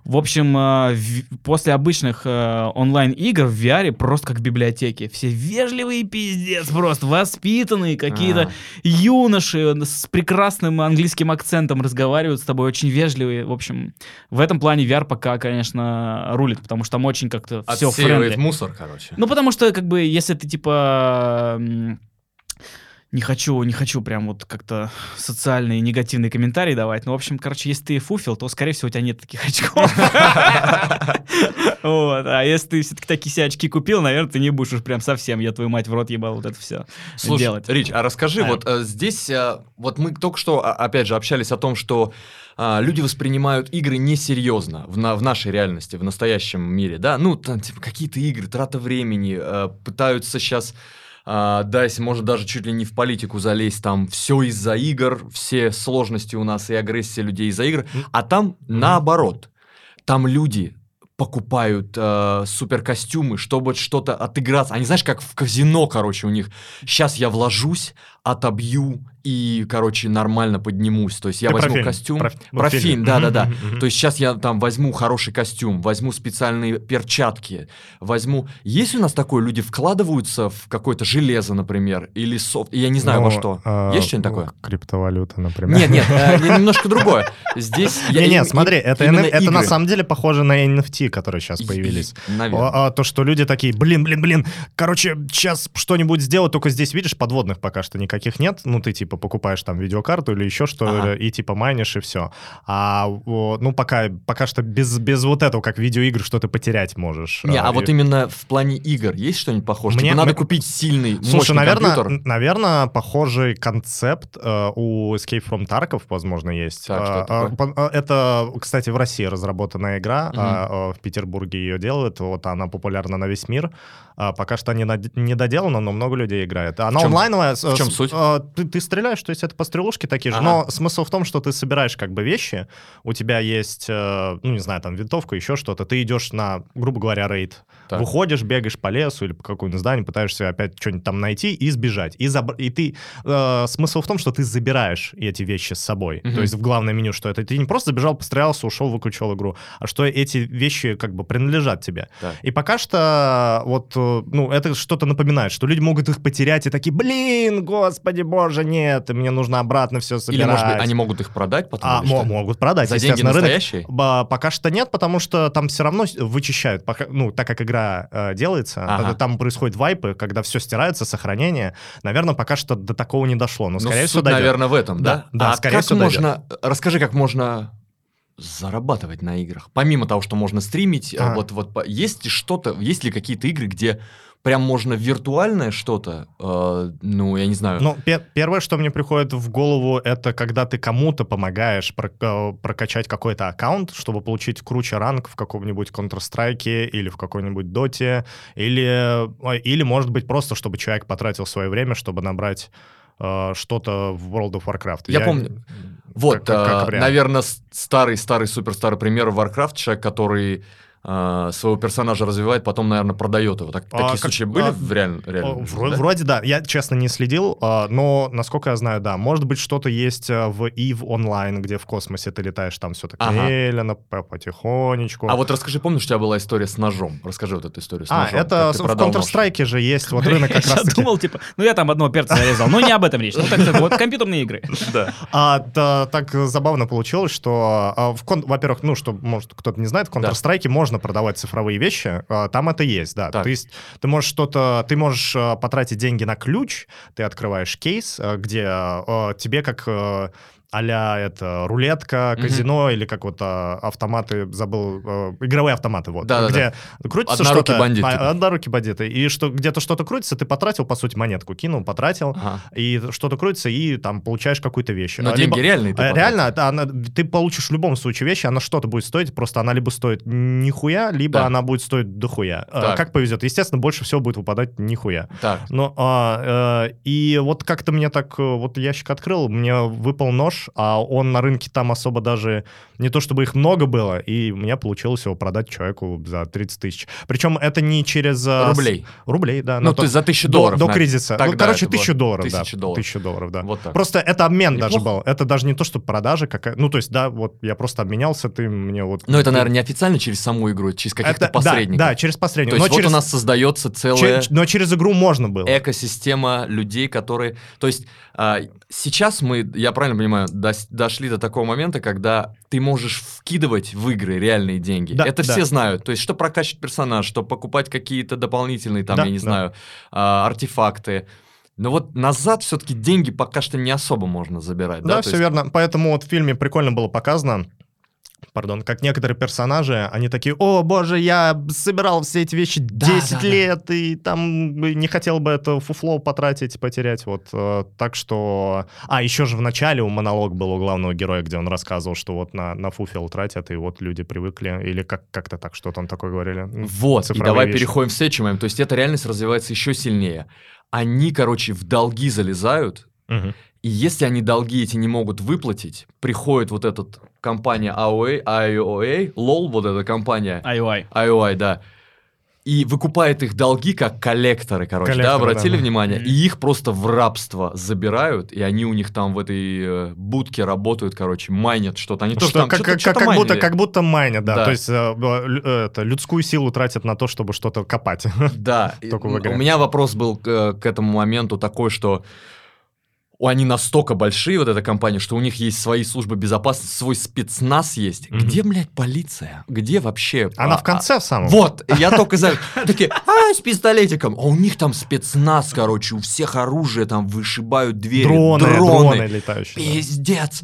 В общем, э, в- после обычных э, онлайн-игр в VR просто как в библиотеке. Все вежливые пиздец, просто воспитанные, какие-то А. юноши с прекрасным английским акцентом разговаривают с тобой, очень вежливые. В общем, в этом плане VR пока, конечно, рулит, потому что там очень как-то все френдли. мусор, короче. Ну, потому что, как бы, если ты, типа, не хочу, не хочу прям вот как-то социальные негативные комментарии давать. Ну, в общем, короче, если ты фуфел, то, скорее всего, у тебя нет таких очков. Вот. А если ты все-таки такие себе очки купил, наверное, ты не будешь уж прям совсем, я твою мать в рот ебал, вот это все делать. Рич, а расскажи, вот э, здесь, э, вот мы только что, а, опять же, общались о том, что а, люди воспринимают игры несерьезно в, на- в нашей реальности, в настоящем мире, да? Ну, там, типа, какие-то игры, трата времени, э, пытаются сейчас а, да, если можно даже чуть ли не в политику залезть, там все из-за игр, все сложности у нас и агрессия людей из-за игр, а там наоборот. Там люди покупают э, суперкостюмы, чтобы что-то отыграться. Они, знаешь, как в казино, короче, у них. Сейчас я вложусь, отобью и, короче, нормально поднимусь. То есть я Ты возьму фильм, костюм. про- Про, фильм. фильм, да-да-да. То есть сейчас я там возьму хороший костюм, возьму специальные перчатки, возьму... Есть у нас такое, люди вкладываются в какое-то железо, например, или софт, я не знаю во Ну, что. а, Есть что-нибудь такое? Криптовалюта, например. Нет, нет, э, немножко другое. Здесь... Не, не, смотри, это, это на самом деле похоже на NFT, которые сейчас появились. Наверное. А, то, что люди такие, блин, блин, блин, короче, сейчас что-нибудь сделать, только здесь, видишь, подводных пока что никаких нет. Ну, ты, типа, покупаешь там видеокарту или еще что Ага. и, типа, майнишь, и все. А, ну, пока, пока что без, без вот этого, как видеоигр, что ты потерять можешь. Не, а и- вот именно в плане игр есть что-нибудь похожее? Мне- Типа надо мы- купить сильный, Слушай, мощный наверное, компьютер. наверное, похожий концепт э, у Escape from Tarkov, возможно, есть. Так, Э, это э, э, это, кстати, в России разработанная игра, а, э, в Петербурге ее делают, вот она популярна на весь мир. А, Пока что не, над- не доделана, но много людей играет. Она В чем- онлайновая. в чем с- суть? э, Ты, ты стреляешь, то есть это пострелушки такие же, Ага. но смысл в том, что ты собираешь как бы вещи, у тебя есть, э, ну не знаю, там винтовка, еще что-то, ты идешь на, грубо говоря, рейд, Так. выходишь, бегаешь по лесу или по какому-нибудь зданию, пытаешься опять что-нибудь там найти и сбежать. И, забр- и ты... э, смысл в том, что ты забираешь эти вещи с собой. Мгм. То есть в главное меню, что это ты не просто забежал, пострелялся, ушел, выключил игру, а что эти вещи как бы принадлежат тебе. Так. И пока что вот, э, ну, это что-то напоминает, что люди могут их потерять и такие, блин, господи боже, нет, мне нужно обратно все Или, собирать. может быть, они могут их продать потом? А, или мо- могут продать, За деньги естественно, рынок настоящие? Ба- Пока что нет, потому что там все равно вычищают, пока, ну, так как игра э, делается, Ага. там происходят вайпы, когда все стирается, сохранение. Наверное, пока что до такого не дошло, но, Ну, скорее всего, суть, дойдет. наверное, в этом, да? Да, да, а скорее как всего, дойдет. можно... Расскажи, как можно зарабатывать на играх? Помимо того, что можно стримить, э, А. вот, вот есть ли что-то, есть ли какие-то игры, где прям можно виртуальное что-то, э, ну, я не знаю, Ну, пе- первое, что мне приходит в голову, это когда ты кому-то помогаешь про- э, прокачать какой-то аккаунт, чтобы получить круче ранг в каком-нибудь Counter-Strike или в какой-нибудь Доте, или, э, или, может быть, просто, чтобы человек потратил свое время, чтобы набрать э, что-то в World of Warcraft. Я помню. Вот, как- как- как вариант. наверное, старый-старый суперстарый пример Warcraft, человек, который э, своего персонажа развивает, потом, наверное, продает его. Так, А, такие как- случаи были а, в реально, О, реально вро- да? Вроде да. Я, честно, не следил, а, но, насколько я знаю, да. Может быть, что-то есть а, в EVE онлайн, где в космосе ты летаешь там все так Ага. медленно, по- потихонечку. А вот расскажи, помнишь, у тебя была история с ножом? Расскажи вот эту историю с А, ножом. это как ты в. Counter-Strike же есть вот рынок как Я раз таки. думал, типа, ну я там одного перца зарезал, но не об этом речь. Ну так вот, компьютерные игры. Да. А, так забавно получилось, что, а, в кон- во-первых, ну, что, может, кто-то не знает, в. Counter-Strike можно продавать цифровые вещи, а, там это есть, да. Так. То есть ты можешь что-то, ты можешь а, потратить деньги на ключ, ты открываешь кейс, а, где тебе как а а-ля это рулетка, казино или как вот а, автоматы, забыл, а, игровые автоматы, вот, Да-да-да. где крутится Однорукий что-то. бандит, а, однорукий бандиты. И что где-то что-то крутится, ты потратил, по сути, монетку кинул, потратил, Ага. и что-то крутится, и там получаешь какую-то вещь. Но А, деньги либо- реальные. ты а, потратил. Реально, это она- ты получишь в любом случае вещи, она что-то будет стоить, просто она либо стоит нихуя, либо Так. она будет стоить дохуя. А, Так. Как повезет. Естественно, больше всего будет выпадать нихуя. Так, Но, а, э, и вот как-то мне так, э, вот ящик открыл, мне выпал нож, а он на рынке там особо даже, не то чтобы их много было, и у меня получилось его продать человеку за 30 тысяч. Причем это не через... а, рублей. Рублей, да. Ну, то есть за тысячу до- долларов. До, на- кризиса. Ну, Тогда короче, это было тысячу долларов, да. долларов. Тысячу долларов, да. Вот так. Просто это обмен даже Неплохо. был. Это даже не то, что продажа какая. Ну, то есть, да, вот я просто обменялся, ты мне вот... Но это, ты- наверное, не официально через саму игру, это через каких-то Это- да, посредников. Да, через То посредников. есть но вот через, у нас создается целая че- но через игру можно было. экосистема людей, которые... То есть а, сейчас мы, я правильно понимаю, дос- дошли до такого момента, когда ты можешь вкидывать в игры реальные деньги. Да, Это да. все знают. То есть что прокачивать персонаж, что покупать какие-то дополнительные, там, Да, я не да. знаю, а, артефакты. Но вот назад все-таки деньги пока что не особо можно забирать. Да, Да, все есть- верно. Поэтому вот в фильме прикольно было показано, пардон, как некоторые персонажи, они такие, о, боже, я собирал все эти вещи Да, 10 да, да. лет, и там не хотел бы это фуфло потратить, потерять, вот. э, Так что... А, еще же в начале у монолог был у главного героя, где он рассказывал, что вот на, на фуфел тратят, и вот люди привыкли, или как- как-то так, что-то он такое говорили. Вот, и Цифровые давай вещи. переходим в следующий момент. То есть эта реальность развивается еще сильнее. они, короче, в долги залезают, Мгм. И если они долги эти не могут выплатить, приходит вот этот компания AOA, IOA, LOL, вот эта компания, IOI. IOI, да, и выкупает их долги как коллекторы, короче, да, Коллекторы, обратили да. внимание? И их просто в рабство забирают, и они у них там в этой э, будке работают, короче, майнят что-то. Они тоже Что, там как, что-то- как- что-то как будто, как будто майнят, да. Да. То есть э, э, это, людскую силу тратят на то, чтобы что-то копать. Да, у меня вопрос был к, э, этому моменту такой, что они настолько большие, вот эта компания, что у них есть свои службы безопасности, свой спецназ есть. Мгм. Где, блядь, полиция? Где вообще? Она а, в конце в а, самом. Вот, я только за... Такие, а, с пистолетиком. А у них там спецназ, короче, у всех оружие, там вышибают двери. Дроны, дроны. дроны летающие. да. Пиздец.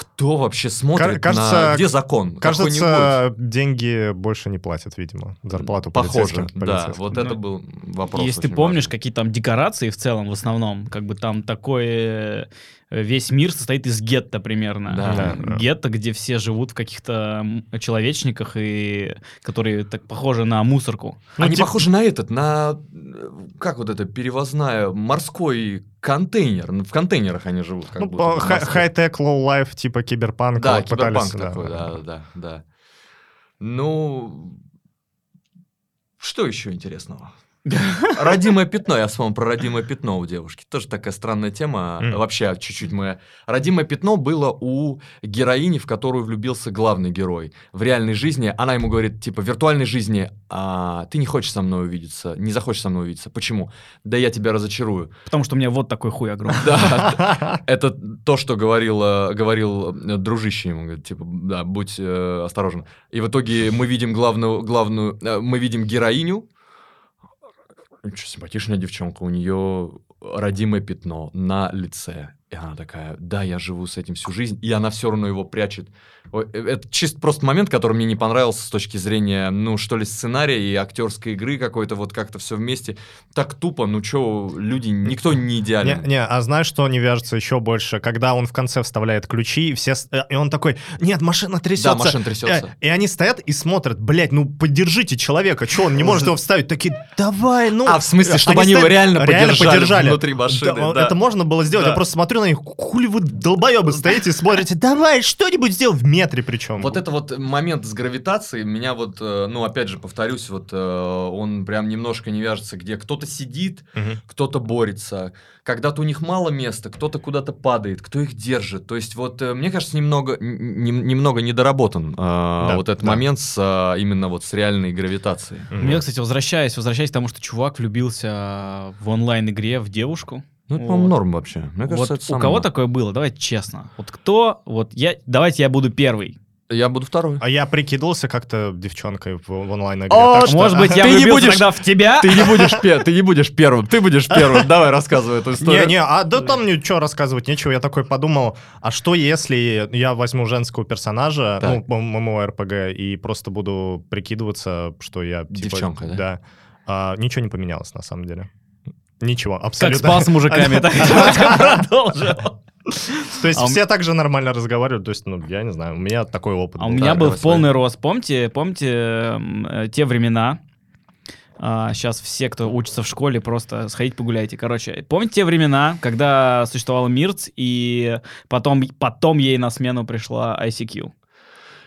Кто вообще смотрит Ка- кажется- на... Где закон? Кажется, деньги больше не платят, видимо, зарплату Похоже, да. Вот Ну, это был вопрос. Если ты помнишь, важный. какие там декорации в целом, в основном, как бы там такое... э, Весь мир состоит из гетто примерно. Да. Да, да. Гетто, где все живут в каких-то человечниках, и которые так похожи на мусорку. Ну, Они тип- похожи на этот, на э, как вот это перевозная морской контейнер. Ну, В контейнерах они живут, как Ну, будто. хай-тек, low-life, типа киберпанк. Да, вот пытались, киберпанк такой, да, да, да. Ну, что еще интересного? Родимое пятно, я вспомнил про родимое пятно у девушки. Тоже такая странная тема. Вообще, чуть-чуть мы... Родимое пятно было у героини, в которую влюбился главный герой. В реальной жизни она ему говорит, типа, в виртуальной жизни а, ты не хочешь со мной увидеться, не захочешь со мной увидеться. Почему? Да я тебя разочарую. Потому что у меня вот такой хуй огромный. Да, это то, что говорил, э, говорил э, дружище ему, говорит, типа, да, будь э, осторожен. И в итоге мы видим главную, главную, э, мы видим героиню, Чё, симпатичная девчонка, у нее родимое пятно на лице. И она такая, да, я живу с этим всю жизнь, и она все равно его прячет. Э, Это чисто просто момент, который мне не понравился с точки зрения, ну, что ли, сценария и актерской игры какой-то, вот как-то все вместе. Так тупо, ну, что, люди, никто не Не, идеален. не, а знаешь, что не вяжется еще больше? Когда он в конце вставляет ключи, и все... э, И он такой, нет, машина трясется. Да, машина трясется. Э, И они стоят и смотрят, блядь, ну поддержите человека, что он не может его вставить? Такие, давай, ну... А, в смысле, чтобы они его реально поддержали внутри машины, Да, да. Это можно было сделать. Да. Я просто смотрю на них, хули вы долбоебы стоите и смотрите, давай, что-нибудь сделай в метре причем. Вот это вот момент с гравитацией, меня вот, э, ну, опять же, повторюсь, вот э, он прям немножко не вяжется, где кто-то сидит, Мгм. кто-то борется, когда-то у них мало места, кто-то куда-то падает, кто их держит. То есть вот, э, мне кажется, немного, немного недоработан э, вот этот да. момент с, именно вот с реальной гравитацией. Мгм. Мне, кстати, возвращаясь, возвращаясь к тому, что чувак влюбился в онлайн-игре в девушку. Ну, это, Вот. по-моему, норм вообще. Мне кажется, вот это у самое кого норм. такое было? Давайте честно. Вот кто? Вот я. Давайте я буду первый. Я буду второй. А я прикидывался как-то девчонкой в, в онлайн-игре. О, так что- Может быть, я Ты не будешь- тогда в тебя? Ты не будешь пе- ты не будешь первым, ты будешь первым. Давай рассказывай эту историю. Не, не, а да там ничего рассказывать нечего. Я такой подумал, а что если я возьму женского персонажа, ну, ММО РПГ, и просто буду прикидываться, что я типа, Девчонка, да? А, ничего не поменялось на самом деле. Ничего, Как абсолютно. спал с мужиками, так давайте продолжим. То есть А у все так же нормально разговаривают, то есть, ну, я не знаю, у меня такой опыт А у меня был в полный рост. Помните, помните м, э, те времена? сейчас все, кто учится в школе, просто сходите погуляйте. Короче, помните те времена, когда существовал Мирц, и потом, потом ей на смену пришла ICQ?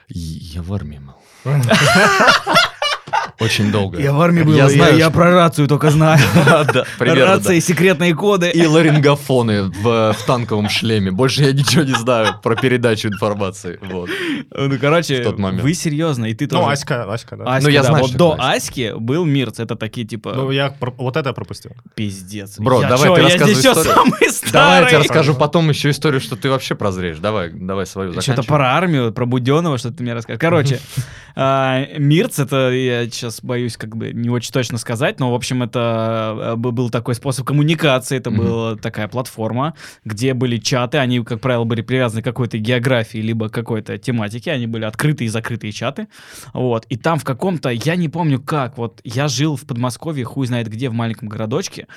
Я в армии был. Очень долго. в армии был, я- я про рацию только знаю. Да, примерно, да. секретные коды. И ларингофоны в, в танковом шлеме. Больше я ничего не знаю про передачу информации. Вот. Ну, короче, В тот момент. вы серьезно, и ты тоже. Ну, Аська, Аська, да. Аська, Ну, я да, знаю, вот что до Аськи был Мирц, это такие типа Ну, я про- вот это я пропустил. пиздец. Бро, Я давай ты я рассказывай историю. самый старый? Давай я тебе расскажу потом еще историю, что ты вообще прозреешь. Давай, давай свою Что-то про армию, про Буденова, что ты мне расскажешь. Короче, а, Мирц, это я сейчас боюсь как бы не очень точно сказать, но, в общем, это э, был такой способ коммуникации, это Мгм. была такая платформа, где были чаты, они, как правило, были привязаны к какой-то географии, либо какой-то тематике, они были открытые и закрытые чаты, вот, и там в каком-то, я не помню как, вот, я жил в Подмосковье, хуй знает где, в маленьком городочке,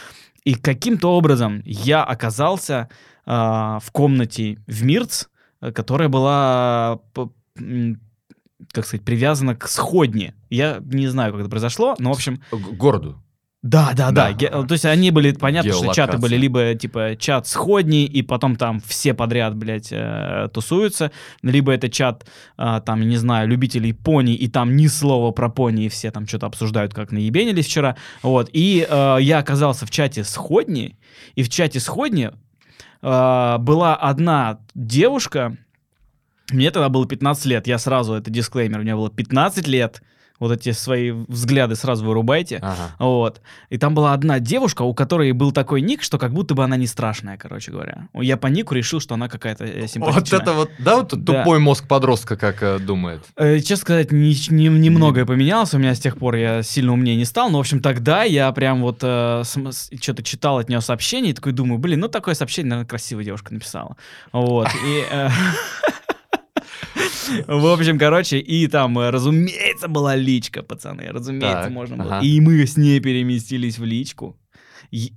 и каким-то образом я оказался а, в комнате в Мирц, э, которая была, м, как сказать, привязана к сходне. Я не знаю, как это произошло, но, в общем, Г- Городу. Да, да, да. Да. Ге- То есть они были, понятно, что чаты были либо типа чат сходний, и потом там все подряд, блядь, э, тусуются, либо это чат, э, там, не знаю, любителей пони, и там ни слова про пони, и все там что-то обсуждают, как наебенились вчера. Вот. И э, я оказался в чате сходни, и в чате сходни э, была одна девушка, мне тогда было 15 лет, я сразу, это дисклеймер, мне было 15 лет, вот эти свои взгляды сразу вырубайте. Ага. Вот. И там была одна девушка, у которой был такой ник, что как будто бы она не страшная, короче говоря. Я по нику решил, что она какая-то э, Вот симпатичная. это вот, да, вот Да. тупой мозг подростка как э, думает. Э, Честно сказать, ни- ни- немногое поменялось у меня с тех пор, я сильно умнее не стал, но, в общем, тогда я прям вот что-то читал от нее сообщение и такой думаю, блин, ну такое сообщение, наверное, красивая девушка написала. Вот, и... э, В общем, короче, и там, э, разумеется, была личка, пацаны, разумеется, Так, можно было. И мы с ней переместились в личку.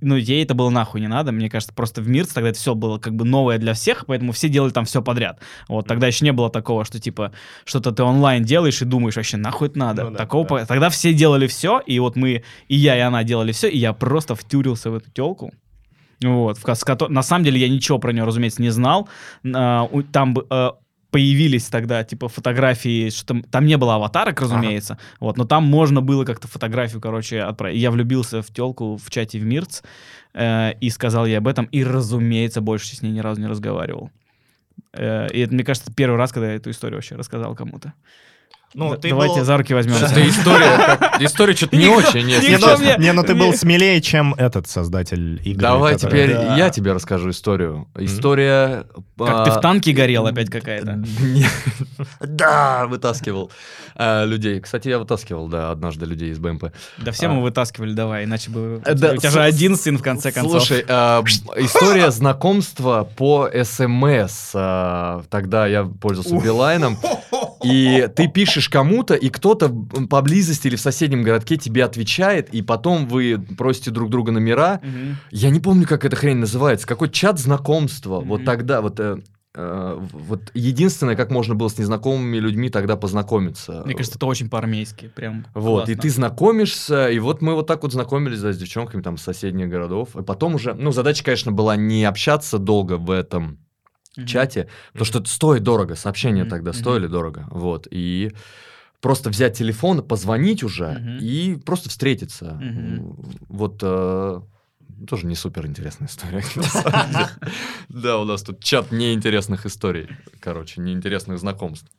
Ну, ей это было нахуй не надо. Мне кажется, просто в Мирц тогда это все было как бы новое для всех, поэтому все делали там все подряд. Вот, тогда еще не было такого, что типа что-то ты онлайн делаешь и думаешь, вообще нахуй это надо. Ну да, такого да. по- Тогда все делали все, и вот мы, и я, и она делали все, и я просто втюрился в эту телку. Вот, в на самом деле я ничего про нее, разумеется, не знал. А, Там э, появились тогда, типа, фотографии, что там, там не было аватарок, разумеется, вот, но там можно было как-то фотографию, короче, отправить. Я влюбился в телку в чате в Мирц, э, и сказал ей об этом, и, разумеется, больше с ней ни разу не разговаривал. Э, и это, мне кажется, первый раз, когда я эту историю вообще рассказал кому-то. Ну, Да- ты Давайте был- за руки возьмемся. Что-то история, как- история что-то не очень, если Не, ну, мне- не, ну ты был смелее, чем этот создатель игры. Давай который- теперь Да. я тебе расскажу историю. История... Как ты а, в танке горел опять какая-то. Да, вытаскивал а, людей. Кстати, я вытаскивал, да, однажды людей из БМП. Да все А. мы вытаскивали, давай, иначе бы... Э, да, у тебя с- же один сын, в конце концов. Слушай, а, история знакомства по СМС. а, Тогда я пользовался Билайном. И ты пишешь кому-то, и кто-то поблизости или в соседнем городке тебе отвечает, и потом вы просите друг друга номера. Мгм. Я не помню, как эта хрень называется. Какой чат знакомства. Мгм. Вот тогда, вот, э, э, вот единственное, как можно было с незнакомыми людьми тогда познакомиться. Мне кажется, это очень по-армейски, прям Вот, и классно. ты знакомишься, и вот мы вот так вот знакомились, да, с девчонками там с соседних городов. И потом уже, ну, задача, конечно, была не общаться долго в этом Мгм. чате, потому что это стоит дорого, сообщения Мгм, тогда стоили дорого, вот, и просто взять телефон, позвонить уже Мгм. и просто встретиться. Мгм. Вот э, тоже не супер интересная история. Да, у нас тут чат неинтересных историй, короче, неинтересных знакомств.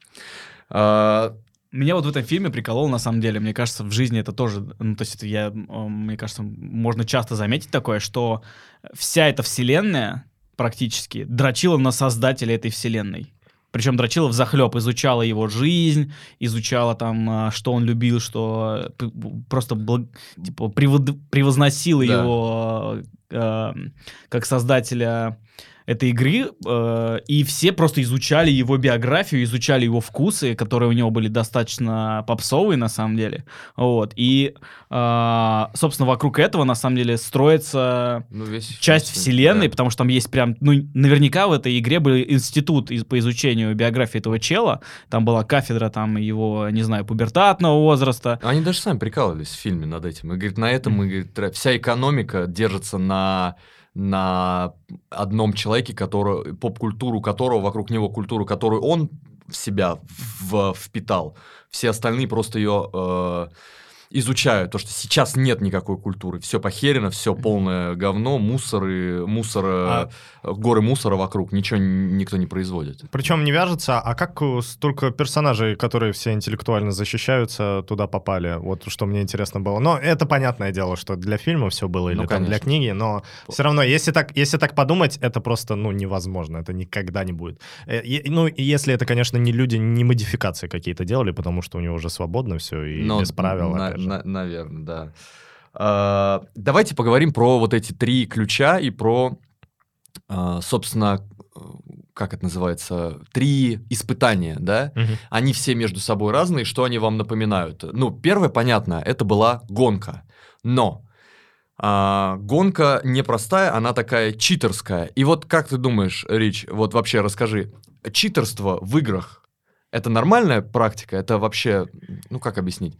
А, Меня вот в этом фильме приколол, на самом деле, мне кажется, в жизни это тоже, ну, то есть это я, мне кажется, можно часто заметить такое, что вся эта вселенная практически дрочила на создателя этой вселенной. Причем дрочила в захлеб, изучала его жизнь, изучала там, а, что он любил, что э, просто благ- типа, превод- превозносила Да. его э, как создателя этой игры, э, и все просто изучали его биографию, изучали его вкусы, которые у него были достаточно попсовые на самом деле. Вот. И, э, собственно, вокруг этого на самом деле строится ну, весь часть фильм, вселенной, да. потому что там есть прям, ну, наверняка в этой игре был институт из- по изучению биографии этого чела, там была кафедра там его, не знаю, пубертатного возраста, Они даже сами прикалывались в фильме над этим. И говорит, на этом мы, говорит, вся экономика держится на на одном человеке, который, поп-культуру которого, вокруг него культуру, которую он в себя в- впитал. Все остальные просто ее э, изучают. То, что сейчас нет никакой культуры. Все похерено, все полное говно, мусоры, мусора, горы мусора вокруг. Ничего никто не производит. Причем не вяжется, а как э, столько персонажей, которые все интеллектуально защищаются, туда попали? Вот что мне интересно было. Но это понятное дело, что для фильма все было или Ну, там для книги, но все равно, если так, если так подумать, это просто, ну, невозможно, это никогда не будет. Э, и- Ну, и если это, конечно, не люди, не модификации какие-то делали, потому что у него уже свободно все и Ну, без правил, на- же. наверное, да. А, давайте поговорим про вот эти три ключа и про, а, собственно, как это называется, три испытания, да? Мгм. Они все между собой разные, что они вам напоминают? Ну, первое, понятно, это была гонка. Но а, гонка непростая, она такая читерская. И вот как ты думаешь, Рич, вот вообще расскажи, читерство в играх это нормальная практика? Это вообще, ну как объяснить?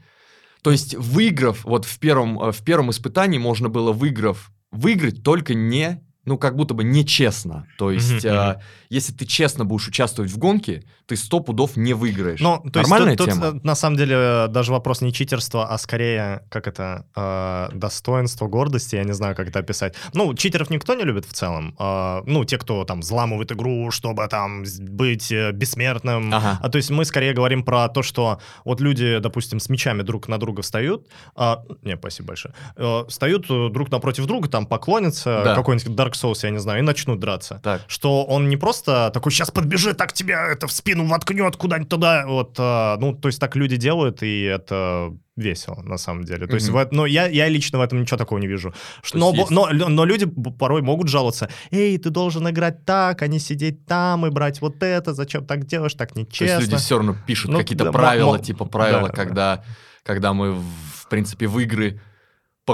То есть, выиграв, вот в первом, э, в первом испытании можно было, выиграв, выиграть только не ну, как будто бы нечестно. То есть, э, если ты честно будешь участвовать в гонке, ты сто пудов не выиграешь. Ну, то Нормальная есть тут, тема? тут, э, на самом деле э, даже вопрос не читерства, а скорее, как это, э, достоинство, гордости, я не знаю, как это описать. Ну, читеров никто не любит в целом. Э, ну, те, кто там взламывает игру, чтобы там быть э, бессмертным. Ага. А то есть мы скорее говорим про то, что вот люди, допустим, с мечами друг на друга встают, а, не, спасибо большое, э, встают э, друг напротив друга, там поклонятся, Да. какой-нибудь Dark Souls, я не знаю, и начнут драться Так. что он не просто такой, сейчас подбежит, так тебя это в спину воткнет куда-нибудь туда. Вот, а, ну, то есть так люди делают, и это весело, на самом деле. То есть, Мгм. в но я, я лично в этом ничего такого не вижу. Ш- То Но, есть но, но люди порой могут жаловаться, эй, ты должен играть так, а не сидеть там и брать вот это, зачем так делаешь, так То есть нечестно. люди все равно пишут Ну, какие-то да, правила, мо- типа правила, да, когда, когда мы, в принципе, в игры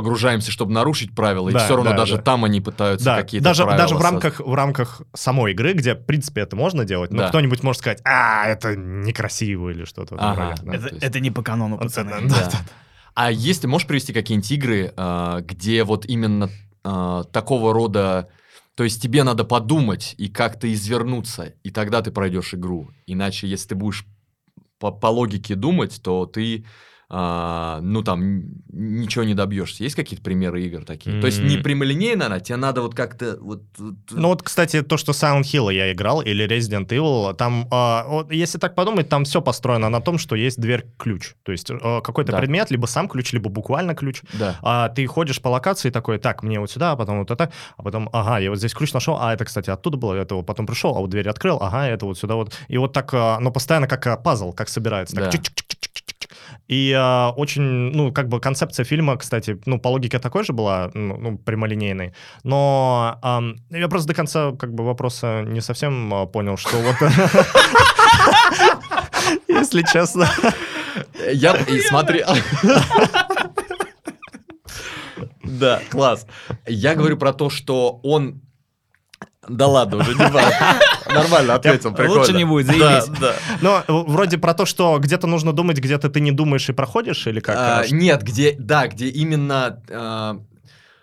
погружаемся, чтобы нарушить правила, и Да, все равно да, даже да. там они пытаются Да, какие-то даже, правила даже в рамках, в рамках самой игры, где, в принципе, это можно делать, но Да. кто-нибудь может сказать, а, это некрасиво или что-то Ага. да. Это, то есть- это не по канону, Вот пацаны. это, Да. А если можешь привести какие-нибудь игры, а, где вот именно а, такого рода, то есть тебе надо подумать и как-то извернуться, и тогда ты пройдешь игру. Иначе, если ты будешь по, по логике думать, то ты а, ну там ничего не добьешься. Есть какие-то примеры игр такие? То есть не прямолинейно она, тебе надо вот как-то вот. вот- Ну вот, кстати, то, что Silent Hill я играл, или Resident Evil, там, а, вот, если так подумать, там все построено на том, что есть дверь-ключ. То есть а, какой-то Да. предмет, либо сам ключ, либо буквально ключ. да. А ты ходишь по локации такой, так, мне вот сюда, а потом вот это, а потом, ага, я вот здесь ключ нашел, а это, кстати, оттуда было, это вот потом пришел, а вот дверь открыл, ага, это вот сюда вот. И вот так, а, но постоянно как а, пазл, как собирается. Так, Да. чик-чик-чик-чик-чик. И а, очень, ну, как бы концепция фильма, кстати, ну, по логике такой же была, ну, ну, прямолинейной, но ам, я просто до конца, как бы, вопроса не совсем а, понял, что вот... Если честно. Я смотри. Да, класс. Я говорю про то, что он... Да ладно, уже не важно. Нормально ответил, прикольно. Лучше не будет, Да, заебись. да. Но э, вроде про то, что где-то нужно думать, где-то ты не думаешь и проходишь, или как? А, Нет, где, да, где именно а,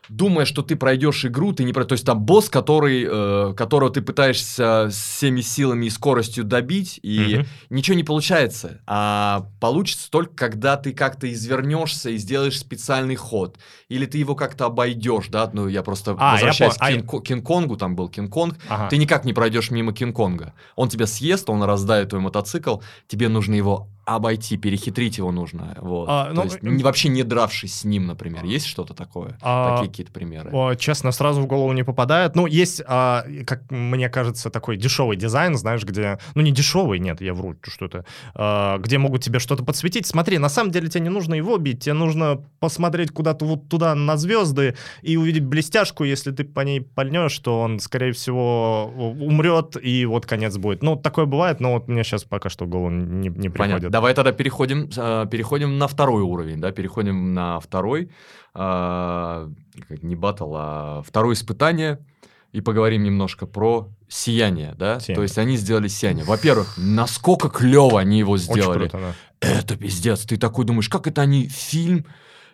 думая, что ты пройдешь игру, ты не про... То есть там босс, который, э, которого ты пытаешься всеми силами и скоростью добить, и Мгм. ничего не получается. А получится только, когда ты как-то извернешься и сделаешь специальный ход. Или ты его как-то обойдешь, да? Ну, я просто А, я возвращаюсь понял. А, к Кинг- Кинг-Конгу, там был Кинг-Конг. Ага. Ты никак не пройдешь мимо Кинг-Конга. Он тебя съест, он раздавит твой мотоцикл, тебе нужно его обойти, перехитрить его нужно. Вот. А, ну, То есть, э, не- вообще не дравшись с ним, например. Есть что-то такое? А, Такие какие-то примеры? О, честно, сразу в голову не попадает. Ну, есть, а, как мне кажется, такой дешевый дизайн, знаешь, где... Ну, не дешевый, нет, я вру что-то. а, где могут тебе что-то подсветить. Смотри, на самом деле тебе не нужно его бить, тебе нужно посмотреть куда-то вот туда на звезды и увидеть блестяшку. Если ты по ней пальнешь, то он, скорее всего, умрет, и вот конец будет. Ну, такое бывает, но вот мне сейчас пока что в голову не, не Понятно. Давай тогда переходим, э, переходим на второй уровень, да, переходим на второй, как не батл, а второе испытание, и поговорим немножко про сияние, да, Сияние. то есть они сделали сияние. Во-первых, насколько клево они его Очень сделали. круто, да. Это пиздец, ты такой думаешь, как это они фильм...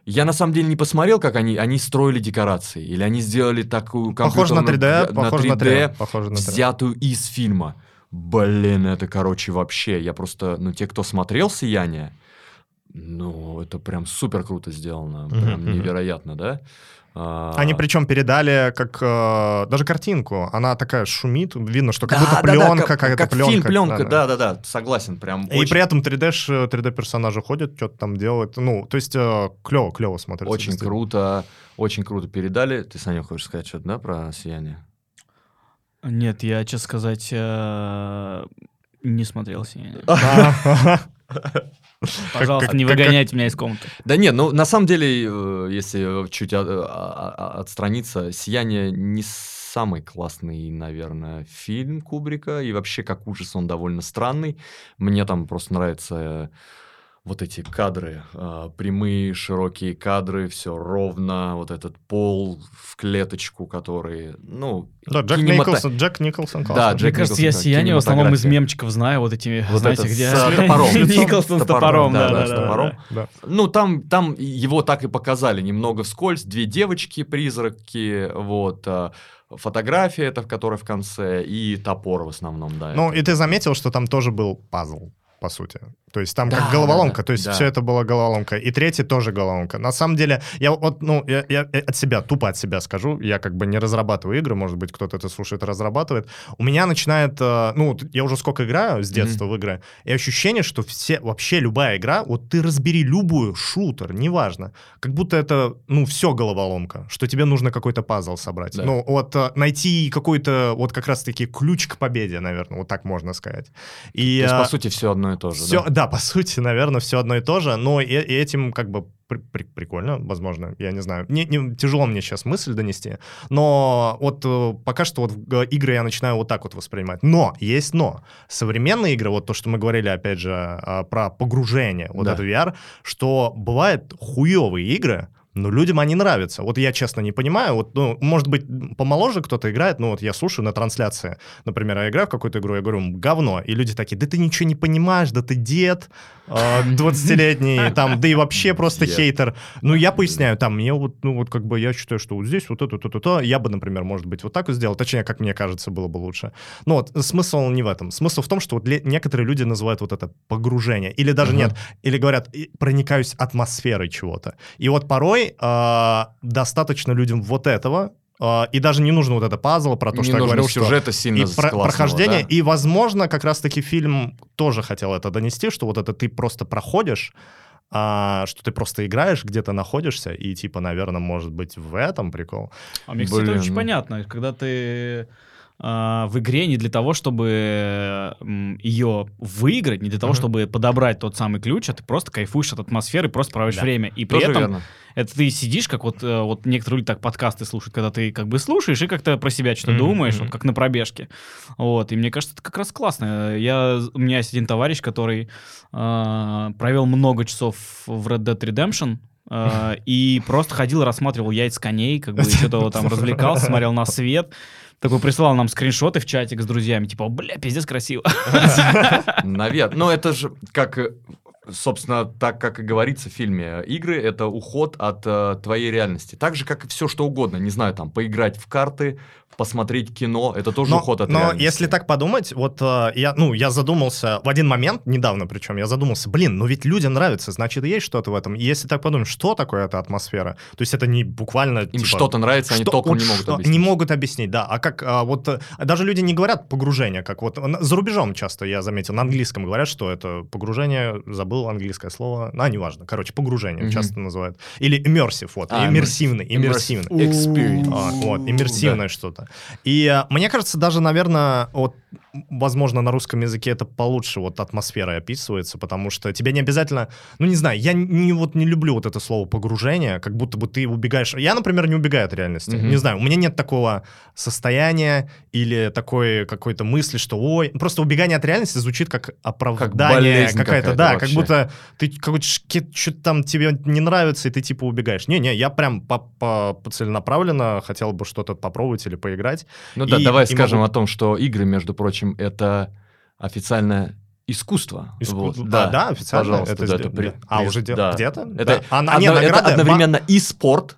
Я на самом деле не посмотрел, как они, они строили декорации, или они сделали такую Похоже на 3D, компьютерную- похоже на 3D. Похоже на 3D. взятую из фильма. Блин, это, короче, вообще, я просто, ну, те, кто смотрел «Сияние», ну, это прям супер круто сделано, прям мгм. невероятно, да? А, Они причем передали как э, даже картинку. Она такая шумит, видно, что как да, будто да, да, пленка, как, какая-то как пленка. фильм пленка, Да-да. да-да-да, согласен, прям И очень, при этом 3D, ш- 3D персонажи ходят, что-то там делают. Ну, то есть клево, клево смотрится. очень круто, очень круто передали. Ты, Саня, хочешь сказать что-то, да, про «Сияние»? Нет, я, честно сказать, э, не смотрел «Сияние». Пожалуйста, как- не как- выгоняйте меня из комнаты. Да нет, ну на самом деле, э, если чуть отстраниться, «Сияние» не самый классный, наверное, фильм Кубрика, и вообще как ужас он довольно странный. Мне там просто нравится э, вот эти кадры, а, прямые, широкие кадры, все ровно, вот этот пол в клеточку, который, ну... Да, Джек кинемато- Николсон, Джек Николсон Да. Джек Мне кажется, я Николсон, сияние в основном из мемчиков знаю, вот эти, Вот знаете, это где... с топором. Николсон с Топором, да, да, да, с топором. да. Ну, там, там его так и показали, немного вскользь. Две девочки-призраки, вот, а, фотография это, которая в конце, и топор в основном, да. Ну, это. и ты заметил, что там тоже был пазл, по сути. То есть там Да, как головоломка, да, то есть да. все это была головоломка. И третий тоже головоломка. На самом деле, я вот, ну, я, я от себя, тупо от себя скажу, я как бы не разрабатываю игры, может быть, кто-то это слушает, разрабатывает. У меня начинает, э, ну, я уже сколько играю с детства в игры, и ощущение, что все, вообще любая игра, вот ты разбери любую, шутер, неважно, как будто это, ну, все головоломка, что тебе нужно какой-то пазл собрать. Да. Ну, вот э, найти какой-то, вот как раз-таки ключ к победе, наверное, вот так можно сказать. И, То есть, э, по сути, все одно и то же, все, да? Да? по сути, наверное, все одно и то же, но и, и этим как бы при- при- прикольно, возможно, я не знаю. Не, не- тяжело мне сейчас мысль донести, но вот э, пока что вот игры я начинаю вот так вот воспринимать. Но, есть но. Современные игры, вот то, что мы говорили, опять же, э, про погружение, вот Да. это VR, что бывает хуевые игры, но людям они нравятся. Вот я, честно, не понимаю. Вот, ну, может быть, помоложе кто-то играет, но вот я слушаю на трансляции, например, я играю в какую-то игру, я говорю, «М, говно. И люди такие, да ты ничего не понимаешь, да ты дед э, 20-летний, там, да и вообще просто хейтер. Ну, я поясняю, там, мне вот, ну, вот как бы я считаю, что вот здесь вот это, то, то, то. Я бы, например, может быть, вот так вот сделал. Точнее, как мне кажется, было бы лучше. Но вот смысл не в этом. Смысл в том, что вот некоторые люди называют вот это погружение. Или даже нет, или говорят, «И проникаюсь атмосферой чего-то. И вот порой э, достаточно людям вот этого, э, и даже не нужно вот это пазл про то, Не что я говорил, что сюжета сильно и про- прохождение, да. и, возможно, как раз-таки фильм тоже хотел это донести, что вот это ты просто проходишь, а, что ты просто играешь, где-то находишься, и типа, наверное, может быть в этом прикол. А мне, кстати, Блин, очень понятно, когда ты а, в игре не для того, чтобы ее выиграть, не для того, чтобы подобрать тот самый ключ, а ты просто кайфуешь от атмосферы, просто проводишь Да. время. И при этом верно. это ты сидишь, как вот, э, вот некоторые люди так подкасты слушают, когда ты как бы слушаешь и как-то про себя что-то думаешь, вот как на пробежке. Вот, и мне кажется, это как раз классно. Я, у меня есть один товарищ, который а, провел много часов в Red Dead Redemption, а, и просто ходил, рассматривал яйца коней, как бы что-то там развлекался, смотрел на свет. Такой присылал нам скриншоты в чатик с друзьями, типа, бля, пиздец красиво. Наверное. Но это же как, собственно, так как и говорится в фильме, игры — это уход от э, твоей реальности. Так же, как и все что угодно. Не знаю, там, поиграть в карты, посмотреть кино, это тоже Но, уход от но реальности. если так подумать, вот э, я, ну, я задумался в один момент, недавно причем, я задумался, блин, ну ведь людям нравится, значит, есть что-то в этом. И если так подумать, что такое эта атмосфера? То есть это не буквально... Им типа, что-то нравится, они Что- толком вот не могут что- объяснить. Не могут объяснить, да. А как а, вот э, даже люди не говорят погружение, как вот за рубежом часто я заметил, на английском говорят, что это погружение, забыл английское слово, а неважно, короче, погружение Мгм. часто называют. Или immersive, вот, А, иммерсивный, иммерсивный. Experience. А, вот, иммерсивное что-то. И а, мне кажется, даже, наверное, вот, возможно, на русском языке это получше вот атмосфера описывается, потому что тебе не обязательно, ну, не знаю, я не, вот не люблю вот это слово погружение, как будто бы ты убегаешь. Я, например, не убегаю от реальности. Мгм. Не знаю, у меня нет такого состояния или такой какой-то мысли, что, ой, просто убегание от реальности звучит как оправдание болезнь какая-то, какая-то да, как вообще. будто ты какой-то что-то там тебе не нравится, и ты типа убегаешь. Не-не, я прям по, по- по целенаправленно хотел бы что-то попробовать или поиграть. Ну да, И- давай и скажем могу- о том, что игры, между прочим, это официальное искусство. Иску- Вот, да, да, официально. Пожалуйста, это да, это при- А, уже де- да. где-то? Это, Да. А, одно- не, это награды, одновременно и спорт,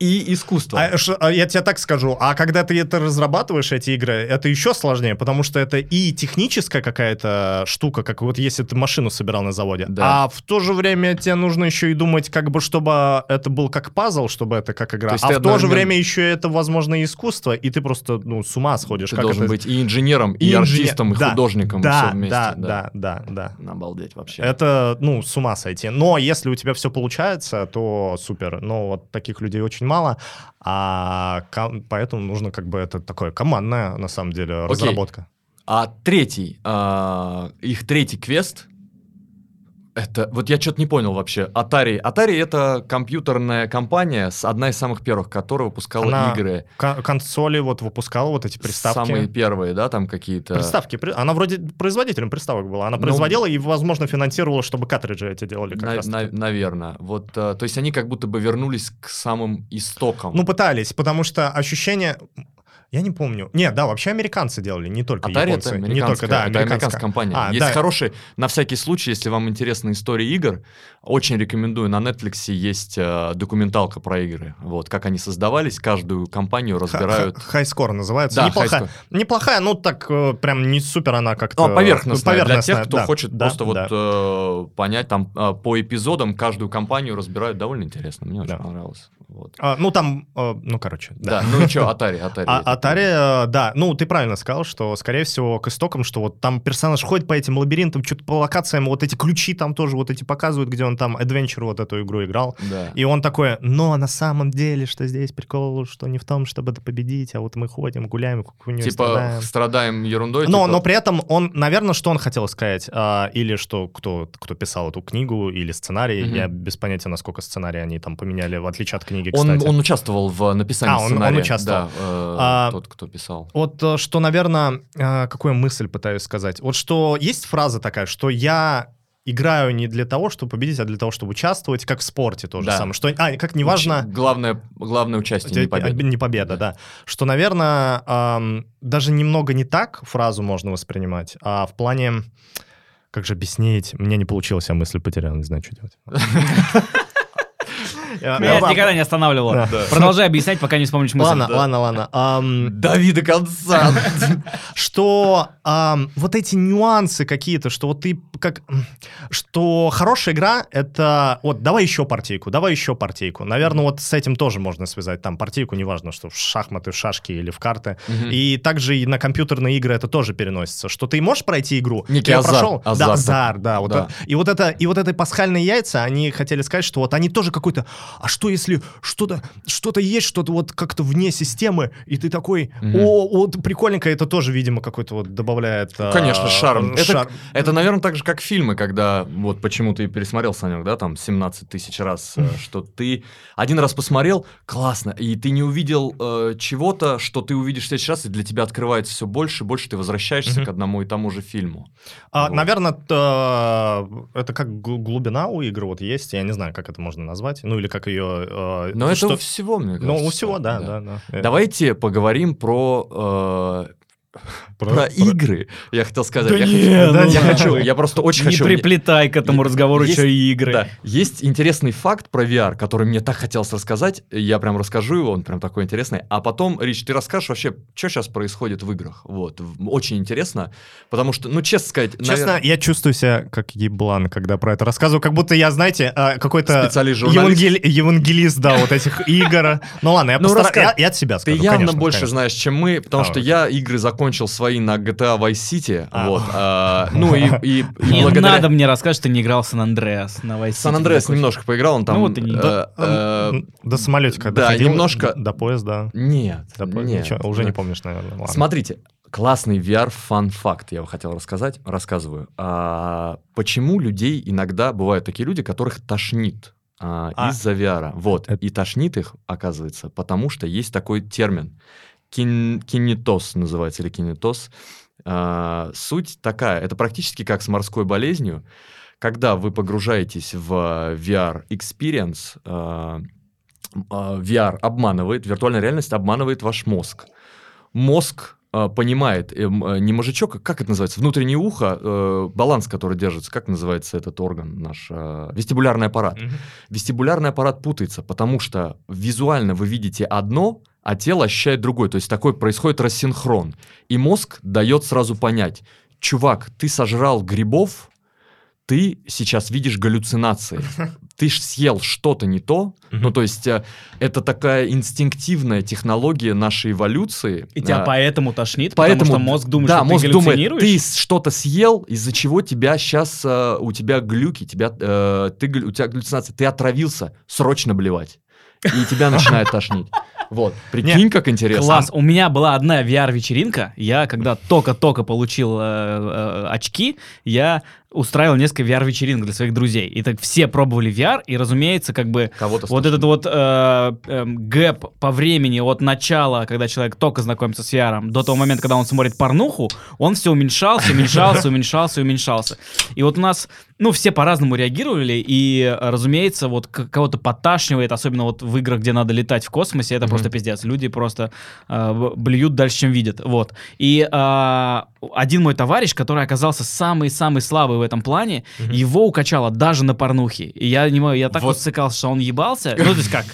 и искусство. А, ш- а я тебе так скажу, а когда ты это разрабатываешь, эти игры, это еще сложнее, потому что это и техническая какая-то штука, как вот если ты машину собирал на заводе, Да. а в то же время тебе нужно еще и думать, как бы, чтобы это был как пазл, чтобы это как игра, То а в то же время еще это, возможно, и искусство, и ты просто, ну, с ума сходишь. Ты как должен это... быть и инженером, и, И инженер- артистом, и да, художником, да, все вместе. да, да, да, да. Обалдеть вообще. Это, ну, с ума сойти. Но если у тебя все получается, то супер. Но вот таких людей очень мало, а поэтому нужно как бы это такое командная, на самом деле, разработка. А третий, а, их третий квест, Это, вот я что-то не понял вообще. Atari. Atari это компьютерная компания, с- одна из самых первых, которая выпускала Она игры. Кон- консоли вот выпускала вот эти приставки. Самые первые, да, там какие-то. Приставки. при- Она вроде производителем приставок была. Она Ну, производила и, возможно, финансировала, чтобы картриджи эти делали как На- раз на- наверное. Вот, э, то есть они как будто бы вернулись к самым истокам. Ну, пытались, потому что ощущение... Я не помню. Нет, да, вообще американцы делали, не только Atari японцы. это не американская, только, да, это американская американская. компания. А, есть да. хороший, на всякий случай, если вам интересна история игр, очень рекомендую. На Netflix есть э, документалка про игры. Вот, как они создавались, каждую компанию разбирают. Хайскор называется. Да, неплохая, неплохая, ну так э, прям не супер она как-то... Ну, поверхностная, для поверхностная, тех, кто да, хочет да, просто да. вот э, понять, там э, по эпизодам каждую компанию разбирают довольно интересно. Мне очень Да. понравилось. Вот. А, ну там, э, ну короче, да. Да, ну и что, Atari, Atari. А Atari, э, да, ну ты правильно сказал, что, скорее всего, к истокам, что вот там персонаж ходит по этим лабиринтам, что-то по локациям, вот эти ключи там тоже вот эти показывают, где он там Adventure вот эту игру играл. Да. И он такой, но на самом деле, что здесь прикол, что не в том, чтобы это победить, а вот мы ходим, гуляем, хуйню Типа страдаем. страдаем ерундой. Но, типа, но при этом он, наверное, что он хотел сказать, а, или что кто, кто писал эту книгу, или сценарий, Мгм. я без понятия, насколько сценарий они там поменяли, в отличие от книги, он, кстати. он участвовал в написании А, он- он сценария. участвовал. Да, э, А, тот, кто писал. Вот э, что, наверное, э, какую мысль пытаюсь сказать. Вот что есть фраза такая, что я играю не для того, чтобы победить, а для того, чтобы участвовать, как в спорте тоже Да. самое. Что, а, как неважно... Уч- Главное, главное участие, не победа. Не победа, да. Что, наверное, ам, даже немного не так фразу можно воспринимать, а в плане... Как же объяснить? Мне не получилось, я мысль потерял, не знаю, что делать. Я- Меня это никогда не останавливало. Продолжай объяснять, пока не вспомнишь мысль. Ладно, ладно, ладно. Дави до конца. что вот эти нюансы какие-то, что вот ты как... Что хорошая игра — это... Вот, давай еще партийку, давай еще партийку. Наверное, вот с этим тоже можно связать. Там партийку, неважно, что в шахматы, в шашки или в карты. И также и на компьютерные игры это тоже переносится. Что ты можешь пройти игру, Некий азарт, прошел, азарт да, азар, да, вот и вот это, и вот это пасхальные яйца, они хотели сказать, что вот они тоже какой-то, а что если что-то, что-то есть, что-то вот как-то вне системы, и ты такой, Мгм. о, вот прикольненько, это тоже, видимо, какой-то вот добавляет. а, Конечно, шарм. Это, шар- это, наверное, так же, как фильмы, когда вот почему ты пересмотрел, Санек, да, там 17 тысяч раз, э, что ты один раз посмотрел, классно, и ты не увидел э, чего-то, что ты увидишь в следующий раз, и для тебя открывается все больше, и больше ты возвращаешься Мгм. к одному и тому же фильму. А, Вот. Наверное, т- это как гл- глубина у игры вот есть, я не знаю, как это можно назвать, ну или как ее... э, Но это что- у всего, мне кажется. Ну, у всего, да, да, да. Э, Давайте поговорим про, э, про- про про- игры. Я хотел сказать. Да я не, хочу, ну я, ладно. хочу, я просто очень Не хочу. приплетай к этому разговору есть- еще и игры. Да. Есть интересный факт про VR, который мне так хотелось рассказать. Я прям расскажу его, он прям такой интересный. А потом, Рич, ты расскажешь вообще, что сейчас происходит в играх. Вот. Очень интересно. Потому что, ну, честно сказать... Честно, навер- я чувствую себя как еблан, когда про это рассказываю, как будто я, знаете, э, какой-то евангели- евангелист, да, вот этих игр. Ну ладно, я Ну, от себя Ты скажу, явно конечно, больше знаешь, чем мы, потому А, что я игры закончил свои на GTA Vice City. А. Вот. а, ну и, и- и Не благодаря... надо мне рассказывать, что ты не играл в Сан-Андреас на Vice City. Сан-Андреас Такой. немножко поиграл, он там... Ну вот и не- э, Да, э, м, До самолетика да, доходил, немножко- До поезда. Нет, До по- нет. ничего, уже не помнишь, наверное. ладно. Смотрите, классный VR фан-факт, я хотел рассказать, рассказываю. А, почему людей иногда бывают такие люди, которых тошнит а, А. из-за VR? Вот, Это- и тошнит их, оказывается, потому что есть такой термин. Кин- кинетоз называется, или кинетоз. А, суть такая, это практически как с морской болезнью. Когда вы погружаетесь в VR experience, а, а, VR обманывает, виртуальная реальность обманывает ваш мозг. Мозг а, понимает, эм, э, не мозжечок, а как это называется, внутреннее ухо, э, баланс, который держится, как называется этот орган наш, э, вестибулярный аппарат. Мгм. Вестибулярный аппарат путается, потому что визуально вы видите одно, а тело ощущает другое. То есть такой происходит рассинхрон. И мозг дает сразу понять, чувак, ты сожрал грибов, ты сейчас видишь галлюцинации. Ты ж съел что-то не то. Мгм. Ну, то есть э, это такая инстинктивная технология нашей эволюции. И тебя А, поэтому тошнит, Поэтому, потому что мозг думает, да, что мозг ты думает, ты что-то съел, из-за чего тебя сейчас, у тебя глюки, тебя, э, ты, у тебя галлюцинация, ты отравился, срочно блевать. И тебя начинает тошнить. Вот, прикинь, как интересно. Класс. У меня была одна VR-вечеринка. Я, когда только-только получил э, э, очки, я устраивал несколько VR-вечеринок для своих друзей. И так все пробовали VR, и, разумеется, как бы Кого-то вот этот вот э, эм, гэп по времени от начала, когда человек только знакомится с VR, до того момента, когда он смотрит порнуху, он все уменьшался, уменьшался, уменьшался, уменьшался. И вот у нас, ну, все по-разному реагировали, и, э, разумеется, вот кого-то подташнивает, особенно вот в играх, где надо летать в космосе, это просто пиздец. Люди просто э, блюют дальше, чем видят. Вот. И э, один мой товарищ, который оказался самый-самый слабый в этом плане, Мгм. его укачало даже на порнухе. И я не могу, я так Вот. усыкался, что он ебался. Ну, то есть как?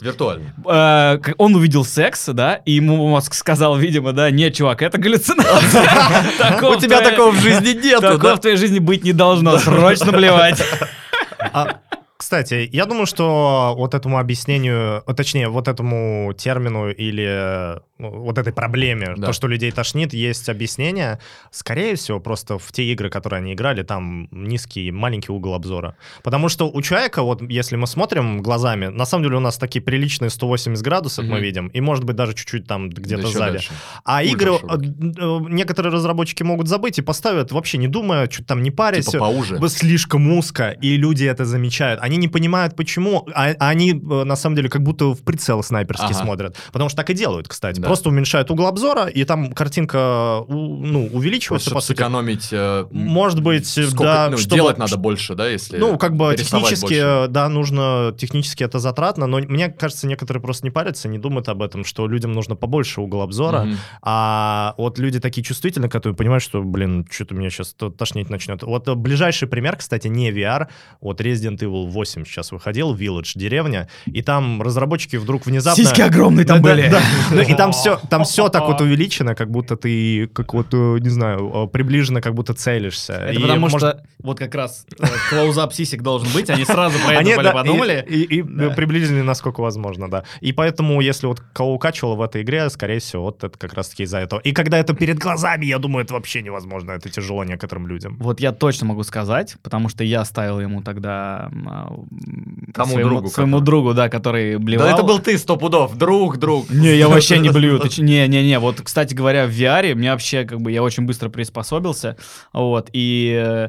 Виртуально. Э, он увидел секс, да, и ему мозг сказал, видимо, да, нет, чувак, это галлюцинация. У тебя такого в жизни нету, Такого в твоей жизни быть не должно, срочно плевать. А, кстати, я думаю, что вот этому объяснению, а, точнее, вот этому термину или вот этой проблеме, Да. то, что людей тошнит, есть объяснение. Скорее всего, просто в те игры, которые они играли, там низкий, маленький угол обзора. Потому что у человека, вот если мы смотрим глазами, на самом деле у нас такие приличные 180 градусов мы Мгм. видим, и может быть даже чуть-чуть там где-то Да сзади. дальше. А Ультра игры широкий. э, э, некоторые разработчики могут забыть и поставят, вообще не думая, что там не парясь. Типа поуже. Слишком узко, и люди это замечают. Они не понимают, почему. А, а они, э, на самом деле, как будто в прицел снайперский Ага. смотрят. Потому что так и делают, кстати. Да. Просто уменьшают угол обзора, и там картинка ну, увеличивается, Чтобы по сути. сэкономить... э, Может быть, сколько- да, ну, чтобы- делать надо больше, да, если Ну, как бы технически, больше. да, нужно, технически это затратно, но мне кажется, некоторые просто не парятся, не думают об этом, что людям нужно побольше угол обзора, Мгм. а вот люди такие чувствительные, которые понимают, что, блин, что-то меня сейчас тошнить начнет. Вот э, ближайший пример, кстати, не VR, вот Resident Evil 8 сейчас выходил, Village, деревня, и там разработчики вдруг внезапно... Сиськи огромные там Да, были. да, да. Ну, и там все, там все так вот увеличено, как будто ты, как вот, э, не знаю, э, приближенно, как будто целишься. Это И, потому может, что вот как раз э, клоузап сисек должен быть, они сразу про Они, это да, подумали. И, и- и Да. приблизили, насколько возможно, да. И поэтому, если вот кого укачивало в этой игре, скорее всего, вот это как раз-таки из-за этого. И когда это перед глазами, я думаю, это вообще невозможно. Это тяжело некоторым людям. Вот я точно могу сказать, потому что я ставил ему тогда а, Тому своему, другу, своему который- другу, да, который блевал. Да это был ты, сто пудов, друг, друг. Не, я вообще не блюю. Ты ч- Не, не, не. Вот, кстати говоря, в VR мне вообще как бы я очень быстро приспособился. Вот. И э,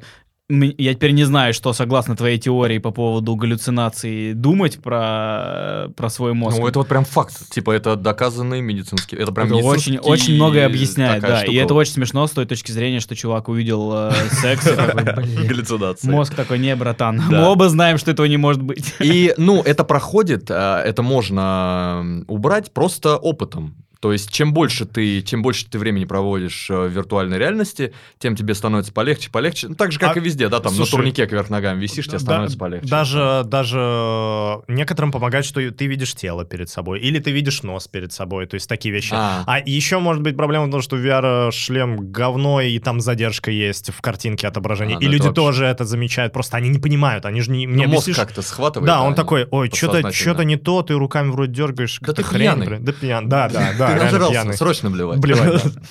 я теперь не знаю, что согласно твоей теории по поводу галлюцинаций думать про, про свой мозг. Ну, это вот прям факт. Типа, это доказанный медицинский. Это прям Это очень, медицинский очень многое объясняет, да. И штука. это очень смешно с той точки зрения, что чувак увидел э, секс и такой, «Блин». Галлюцинация. Мозг такой, не, братан, мы оба знаем, что этого не может быть. И, ну, это проходит, а, это можно убрать просто опытом. То есть, чем больше ты, чем больше ты времени проводишь э, в виртуальной реальности, тем тебе становится полегче, полегче. Ну, так же, как А, и везде, да, там слушай, на турнике кверх ногами висишь, тебе Да- становится полегче. Даже, даже некоторым помогает, что ты видишь тело перед собой, или ты видишь нос перед собой, то есть такие вещи. А. А еще может быть проблема в том, что VR-шлем говно, и там задержка есть в картинке отображения. А, и ну люди это вообще- тоже это замечают, просто они не понимают, они же не... Ну, мне мозг объяснишь- как-то схватывает. Да, он и такой, ой, что-то не то, ты руками вроде дергаешь. Да ты хрень, пьяный. блин. Да пьян, да, да, да, Ты нажрался, пьяный. срочно блевать. Блевать, да.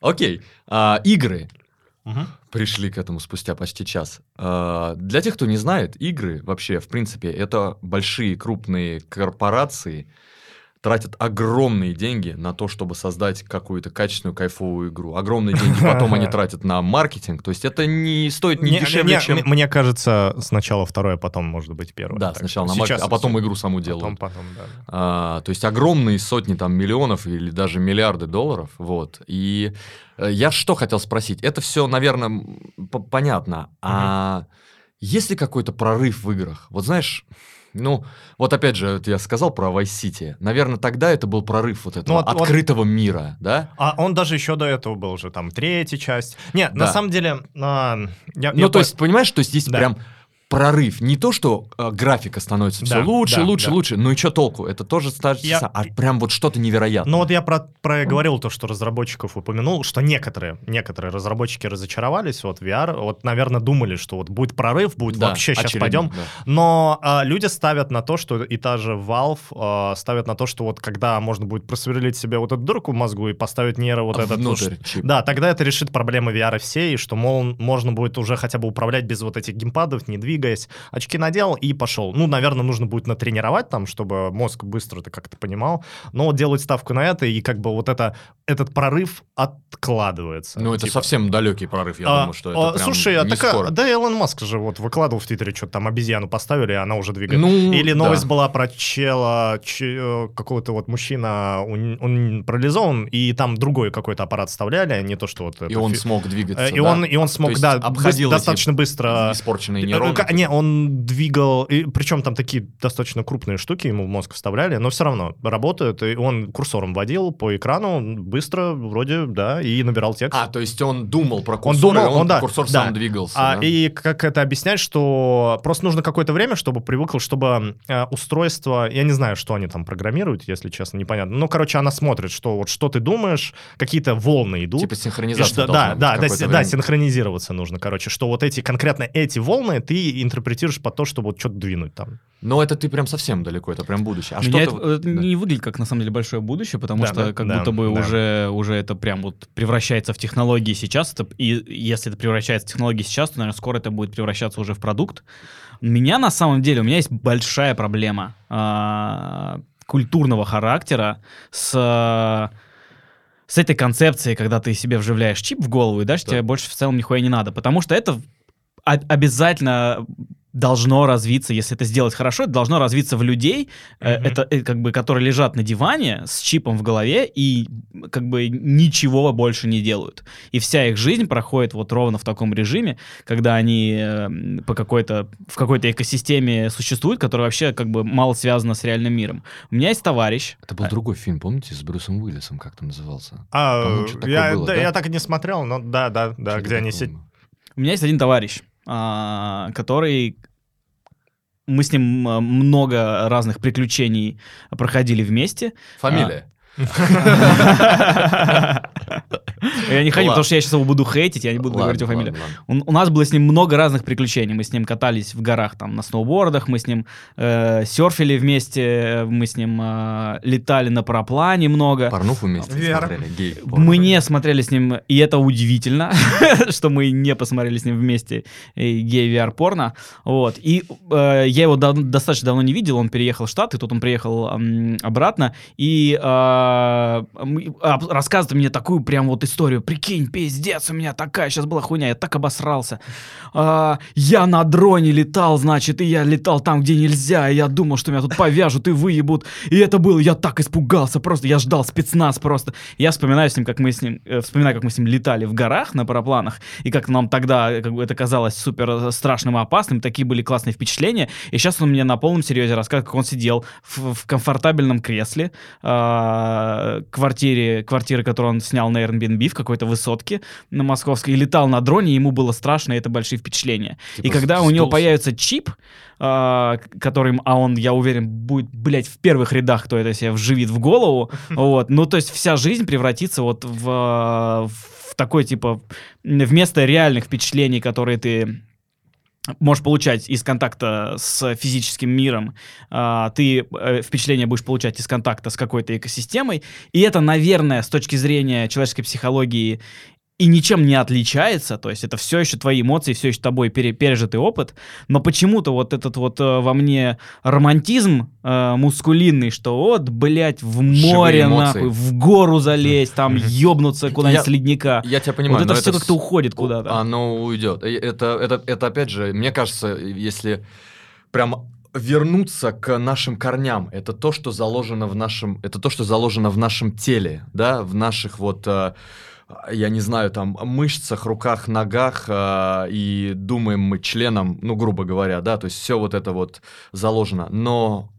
Окей. А, игры. Пришли к этому спустя почти час. А, Для тех, кто не знает, игры вообще, в принципе, это большие крупные корпорации, тратят огромные деньги на то, чтобы создать какую-то качественную, кайфовую игру. Огромные деньги потом они тратят на маркетинг. То есть это не стоит не, Не- дешевле, не, чем... Мне кажется, сначала второе, потом, может быть, первое. Да, Так сначала на маркетинг, а потом игру саму делают. Потом, потом, да. А, то есть огромные сотни там миллионов или даже миллиарды долларов, вот. И э, я что хотел спросить? Это все, наверное, понятно. А есть ли какой-то прорыв в играх? Вот знаешь, ну, вот опять же, вот я сказал про Vice City. Наверное, тогда это был прорыв вот этого вот- вот- открытого мира, да? А он даже еще до этого был уже, там, третья часть. Нет, на Да. самом деле, а, я, Ну, я то по- есть, понимаешь, то есть здесь Да. прям прорыв. Не то, что э, графика становится все Да, лучше, да, лучше, да. лучше. Ну и что толку? Это тоже становится, Я- а прям вот что-то невероятное. Ну вот я про, про говорил то, что разработчиков упомянул, что некоторые, некоторые разработчики разочаровались вот VR, вот, наверное, думали, что вот будет прорыв, будет Да, вообще, сейчас пойдем. да. Но а, люди ставят на то, что и та же Valve а, ставят на то, что вот когда можно будет просверлить себе вот эту дырку в мозгу и поставить нейро вот этот... вот Внутрь чип. Да, тогда это решит проблемы VR все, и что, мол, можно будет уже хотя бы управлять без вот этих геймпадов, не двигаться, двигаясь, очки надел и пошел. Ну, наверное, нужно будет натренировать там, чтобы мозг быстро ты как-то понимал, но делать ставку на это, и как бы вот это, этот прорыв откладывается. Ну, это Типа, совсем далекий прорыв, я а, думаю, что это а, прям Слушай, а не такая- скоро. да, Илон Маск же вот выкладывал в Твиттере, что там обезьяну поставили, и она уже двигается. Ну, Или да. новость была про чела, че- э, какого-то вот мужчина, он, он парализован, и там другой какой-то аппарат вставляли, не то, что вот... И это он фи- смог двигаться, Э, И да? он, и он смог, да, обходил достаточно быстро... Испорченные Э, нейроны. Не, он двигал, и, причем там такие достаточно крупные штуки ему в мозг вставляли, но все равно работают, и он курсором водил по экрану быстро, вроде, да, и набирал текст. А, то есть он думал про Он курсор, думал, и он, он, да, курсор да. сам двигался. А, да? И как это объяснять, что просто нужно какое-то время, чтобы привыкл, чтобы э, устройство, я не знаю, что они там программируют, если честно, непонятно. Ну, короче, она смотрит, что вот что ты думаешь, какие-то волны идут. Типа синхронизация что- да, да, да, да, синхронизироваться нужно, короче, что вот эти, конкретно эти волны ты интерпретируешь под то, чтобы вот что-то двинуть там. Но это ты прям совсем далеко, это прям будущее. А Меня что это, это не выглядит как на самом деле большое будущее, потому Да, что да, как да, будто бы да. уже, уже это прям вот превращается в технологии сейчас. Это, и если это превращается в технологии сейчас, то, наверное, скоро это будет превращаться уже в продукт. У меня на самом деле, у меня есть большая проблема а, культурного характера с с этой концепцией, когда ты себе вживляешь чип в голову, и дальше Да. тебе больше в целом нихуя не надо. Потому что это обязательно должно развиться, если это сделать хорошо, это должно развиться в людей, Мгм. это э, как бы, которые лежат на диване с чипом в голове и как бы ничего больше не делают. И вся их жизнь проходит вот ровно в таком режиме, когда они э, по какой-то в какой-то экосистеме существуют, которая вообще как бы мало связана с реальным миром. У меня есть товарищ, Это был другой фильм, помните, с Брюсом Уиллисом, как там назывался? А, я, было, да, да? я так и не смотрел, но да, да, да, Что-то где они сидят. У меня есть один товарищ, а, который... Мы с ним а, много разных приключений проходили вместе. Фамилия. Я не хочу, Ладно. потому что я сейчас его буду хейтить, я не буду Ладно, говорить его ладно, фамилию. ладно. У, у нас было с ним много разных приключений. Мы с ним катались в горах там на сноубордах, мы с ним э, серфили вместе, мы с ним э, летали на параплане много. Порнуху вместе Вера. смотрели, гей. Мы не смотрели с ним, и это удивительно, что мы не посмотрели с ним вместе гей-VR-порно. Вот. И э, я его достаточно давно не видел, он переехал в Штаты, тут он приехал обратно, и э, рассказывает мне такую прям вот историю. Прикинь, пиздец, у меня такая сейчас была хуйня, я так обосрался. А, я на дроне летал, значит, и я летал там, где нельзя, и я думал, что меня тут повяжут и выебут. И это было, я так испугался, просто я ждал спецназ просто. Я вспоминаю с ним, как мы с ним, э, вспоминаю, как мы с ним летали в горах на парапланах, и как нам тогда э, как бы это казалось супер э, страшным и опасным, такие были классные впечатления. И сейчас он мне на полном серьезе рассказывает, как он сидел в, в комфортабельном кресле а, квартире, квартиры, которую он снял на Airbnb в какой-то высотке на московской, и летал на дроне, ему было страшно, и это большие впечатления. Типа и когда у него сдулся. появится чип, а, который, а он, я уверен, будет, блядь, в первых рядах, кто это себе вживит в голову, вот, ну, то есть вся жизнь превратится вот в, в такой, типа, вместо реальных впечатлений, которые ты можешь получать из контакта с физическим миром, а, ты э, впечатление будешь получать из контакта с какой-то экосистемой, и это, наверное, с точки зрения человеческой психологии и ничем не отличается, то есть это все еще твои эмоции, все еще тобой пере- пережитый опыт, но почему-то вот этот вот э, во мне романтизм э, мускулинный, что вот, блядь, в море, нахуй, в гору залезть, там ёбнуться куда-нибудь с ледника. Я тебя понимаю, вот это все как-то уходит куда-то. Оно уйдет. Это, это, это опять же, мне кажется, если прям вернуться к нашим корням, это то, что заложено в нашем, это то, что заложено в нашем теле, да, в наших вот, э, я не знаю, там мышцах, руках, ногах э, и думаем мы членом, ну грубо говоря, да, то есть все вот это вот заложено, но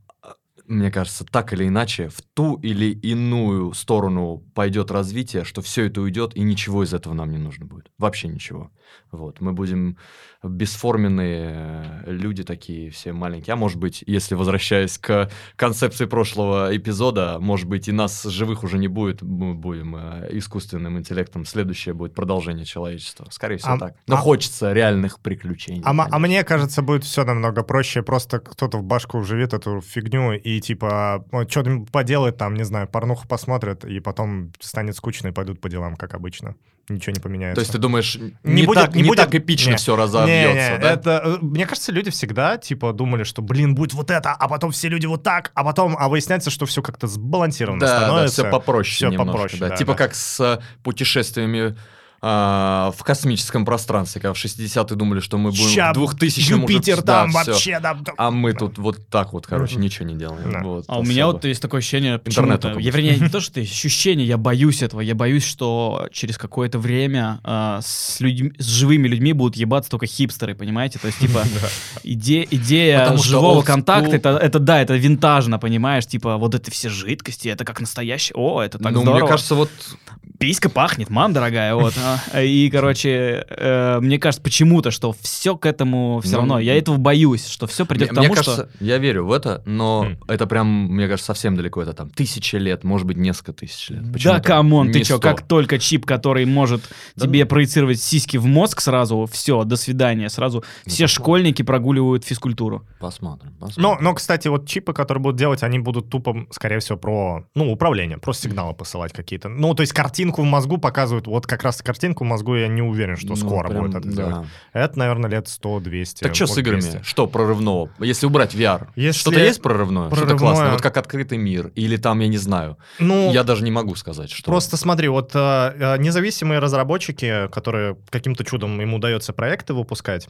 мне кажется, так или иначе, в ту или иную сторону пойдет развитие, что все это уйдет, и ничего из этого нам не нужно будет. Вообще ничего. Вот. Мы будем бесформенные э, люди такие, все маленькие. А может быть, если возвращаясь к концепции прошлого эпизода, может быть, и нас живых уже не будет, мы будем э, искусственным интеллектом. Следующее будет продолжение человечества. Скорее всего, А- так. Но а- хочется реальных приключений. А, а мне кажется, будет все намного проще. Просто кто-то в башку вживит эту фигню, и и типа что-то поделают там, не знаю, порнуху посмотрят, и потом станет скучно и пойдут по делам, как обычно. Ничего не поменяется. То есть ты думаешь, не, будет, так, не, не будет... так эпично не, все разобьется, не, не, да? Это, э, мне кажется, люди всегда, типа, думали, что, блин, будет вот это, а потом все люди вот так, а потом, а выясняется, что все как-то сбалансировано да, становится. Да, все попроще Все немножко, попроще, да. да типа да. как с э, путешествиями а, в космическом пространстве, когда в 60-е думали, что мы будем Ща в 2000 Юпитер уже, там да, вообще, да, А мы тут вот так вот, короче, mm-hmm. ничего не делаем. Да. Вот, а особо. у меня вот есть такое ощущение, почему-то, я, вернее, не то, что это ощущение, я боюсь этого, я боюсь, что через какое-то время э, с, людьми, с живыми людьми будут ебаться только хипстеры, понимаете? То есть, типа, иде, идея Потому живого контакта, это, это, да, это винтажно, понимаешь? Типа, вот это все жидкости, это как настоящее, о, это так ну, здорово. мне кажется, вот писька пахнет, мам дорогая, вот. А, и, короче, э, мне кажется почему-то, что все к этому все ну, равно. Я этого боюсь, что все придет к тому, мне кажется, что... Я верю в это, но это прям, мне кажется, совсем далеко. Это там тысячи лет, может быть, несколько тысяч лет. да, come on, ты что, как только чип, который может тебе проецировать сиськи в мозг сразу, все, до свидания, сразу ну, все школьники прогуливают физкультуру. Посмотрим, посмотрим. Но, но, кстати, вот чипы, которые будут делать, они будут тупо, скорее всего, про, ну, управление, просто сигналы посылать какие-то. Ну, то есть картины картинку в мозгу показывают, вот как раз картинку в мозгу я не уверен, что ну, скоро прям, будет это да. делать. Это, наверное, лет 100-200. Так что с играми? 200. Что прорывного? Если убрать VR, Если... что-то есть прорывное? прорывное? Что-то классное? Вот как открытый мир? Или там, я не знаю. Ну, я даже не могу сказать, что... Просто смотри, вот э, независимые разработчики, которые каким-то чудом им удается проекты выпускать,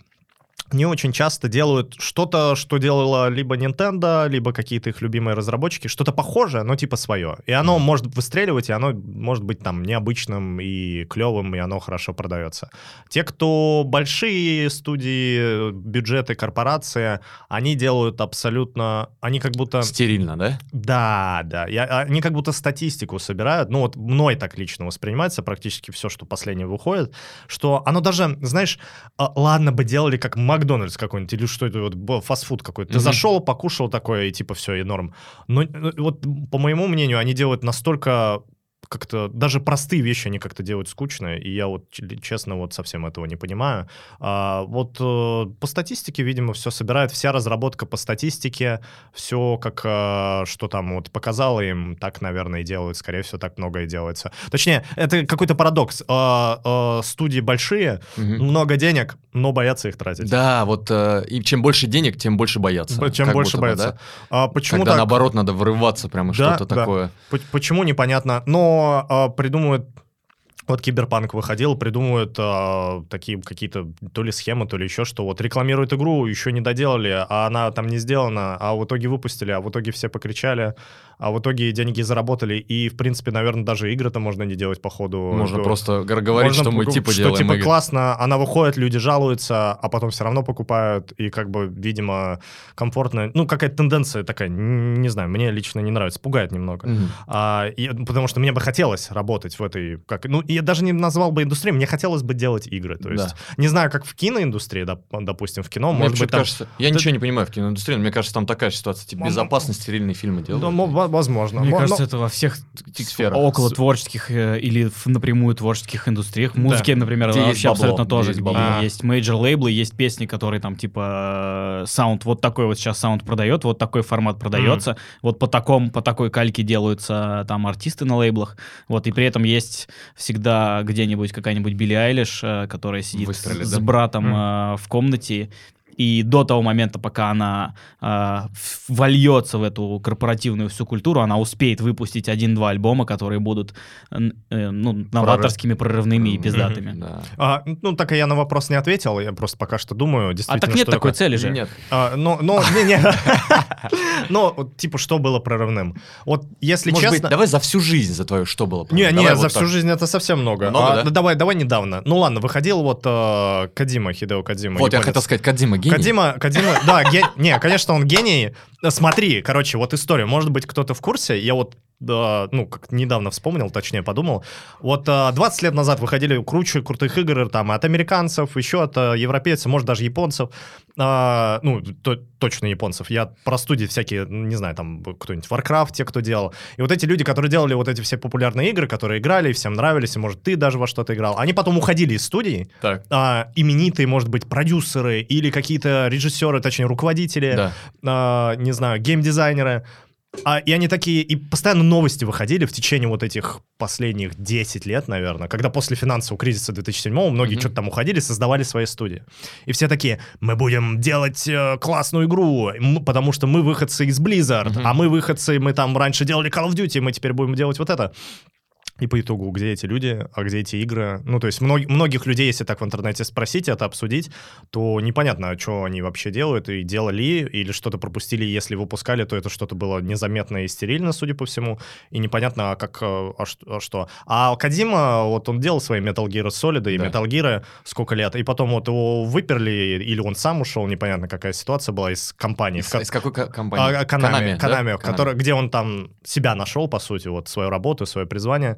не очень часто делают что-то, что делала либо Nintendo, либо какие-то их любимые разработчики, что-то похожее, но типа свое. И оно mm-hmm. может выстреливать, и оно может быть там необычным и клевым, и оно хорошо продается. Те, кто большие студии, бюджеты, корпорации, они делают абсолютно... Они как будто... Стерильно, да? Да, да. Я, они как будто статистику собирают. Ну вот мной так лично воспринимается практически все, что последнее выходит, что оно даже, знаешь, а, ладно бы делали как Макдональдс какой-нибудь, или что это, вот фастфуд какой-то. Ты mm-hmm. зашел, покушал такое, и типа все, и норм. Но э, вот, по моему мнению, они делают настолько как-то даже простые вещи они как-то делают скучно, и я вот честно вот совсем этого не понимаю. А, вот э, по статистике, видимо, все собирает, вся разработка по статистике, все как э, что там вот показало им, так, наверное, и делают, скорее всего, так много и делается. Точнее, это какой-то парадокс. А, а, студии большие, угу. много денег, но боятся их тратить. Да, вот э, и чем больше денег, тем больше боятся. Чем больше боятся. Да? А почему Когда так? наоборот надо врываться прямо да, что-то да. такое. Почему непонятно? Но э, придумывают вот Киберпанк выходил, придумывают э, такие какие-то то ли схемы, то ли еще что. Вот рекламируют игру, еще не доделали, а она там не сделана, а в итоге выпустили, а в итоге все покричали, а в итоге деньги заработали. И, в принципе, наверное, даже игры-то можно не делать по ходу. Можно просто говорить, можно, что мы типа что, делаем типа игры. классно, она выходит, люди жалуются, а потом все равно покупают, и как бы, видимо, комфортно. Ну, какая-то тенденция такая, не знаю, мне лично не нравится, пугает немного. Mm-hmm. А, и, потому что мне бы хотелось работать в этой... Как, ну, я даже не назвал бы индустрией, мне хотелось бы делать игры. То есть, да. не знаю, как в киноиндустрии, допустим, в кино, мне может быть, там... кажется, я Ты... ничего не понимаю в киноиндустрии, но мне кажется, там такая ситуация, типа, безопасность, стерильные фильмы делают. Да, возможно. Мне но, кажется, но... это во всех сферах. около творческих э, или в напрямую творческих индустриях. Музыки, да. например, Где вообще абсолютно тоже. Есть, а. есть major лейблы, есть песни, которые там, типа, саунд, вот такой вот сейчас саунд продает, вот такой формат продается, mm. вот по таком, по такой кальке делаются там артисты на лейблах, вот, и при этом есть всегда где-нибудь какая-нибудь Билли Айлиш, э, которая сидит Выстрелит, с, да? братом mm. в комнате и до того момента, пока она э, вольется в эту корпоративную всю культуру, она успеет выпустить один-два альбома, которые будут э, ну, новаторскими, прорывными и пиздатыми. Mm-hmm, да. а, ну, так и я на вопрос не ответил, я просто пока что думаю, действительно. А так нет такой такое... цели же. Нет. А, ну, ну, не, не. Ну, типа, что было прорывным? Вот, если Может честно... Быть, давай за всю жизнь за твою, что было прорывным? Не, не, за всю жизнь это совсем много. много а, да? Давай, давай недавно. Ну ладно, выходил вот э, Кадима, Хидео Кадима. Вот, я хотел сказать, Кадима гений. Кадима, Кадима, да, не, конечно, он гений. Смотри, короче, вот история. Может быть, кто-то в курсе. Я вот Uh, ну, как недавно вспомнил, точнее подумал. Вот uh, 20 лет назад выходили круче крутых игр там от американцев, еще от uh, европейцев, может, даже японцев. Uh, ну, то, точно японцев. Я про студии всякие, не знаю, там кто-нибудь Warcraft, те, кто делал. И вот эти люди, которые делали вот эти все популярные игры, которые играли, всем нравились, и, может, ты даже во что-то играл, они потом уходили из студии. Так. Uh, именитые, может быть, продюсеры или какие-то режиссеры, точнее, руководители, да. uh, не знаю, геймдизайнеры А, и они такие, и постоянно новости выходили в течение вот этих последних 10 лет, наверное, когда после финансового кризиса 2007 многие Мгм. что-то там уходили, создавали свои студии. И все такие, мы будем делать э, классную игру, потому что мы выходцы из Blizzard, Мгм. а мы выходцы, мы там раньше делали Call of Duty, мы теперь будем делать вот это. И по итогу, где эти люди, а где эти игры? Ну, то есть мног- многих людей, если так в интернете спросить, это обсудить, то непонятно, что они вообще делают, и делали, или что-то пропустили, если выпускали, то это что-то было незаметно и стерильно, судя по всему, и непонятно, а как, а а что. А Кадима, вот он делал свои Metal Gear Solid и Да. Metal Gear сколько лет, и потом вот его выперли, или он сам ушел, непонятно, какая ситуация была из компании. в Из, ко- из какой ко- компании? Канами, Konami, да? Konami, Konami. который- где он там себя нашел, по сути, вот свою работу, свое призвание.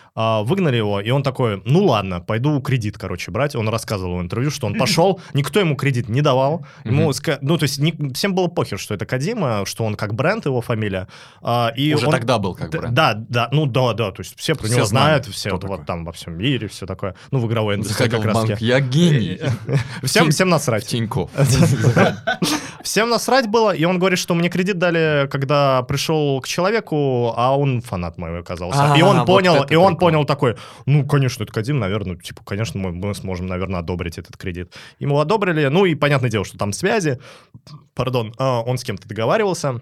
А, выгнали его, и он такой, ну ладно, пойду кредит, короче, брать. Он рассказывал в интервью, что он пошел, никто ему кредит не давал. Ему, ну, то есть не- всем было похер, что это Кадима, что он как бренд, его фамилия. А, и Уже он- тогда был как бренд. Да, да, ну да, да, то есть все про Все него знают, все вот, вот там во всем мире, все такое. Ну, в игровой индустрии как раз я гений. Всем, всем насрать. Тинькофф. Всем насрать было, и он говорит, что мне кредит дали, когда пришел к человеку, а он фанат мой оказался. А, и он вот понял, и он. Понял такой, ну, конечно, это Кадим, наверное, типа, конечно, мы, мы сможем, наверное, одобрить этот кредит. Ему одобрили, ну, и понятное дело, что там связи, пардон, а, он с кем-то договаривался,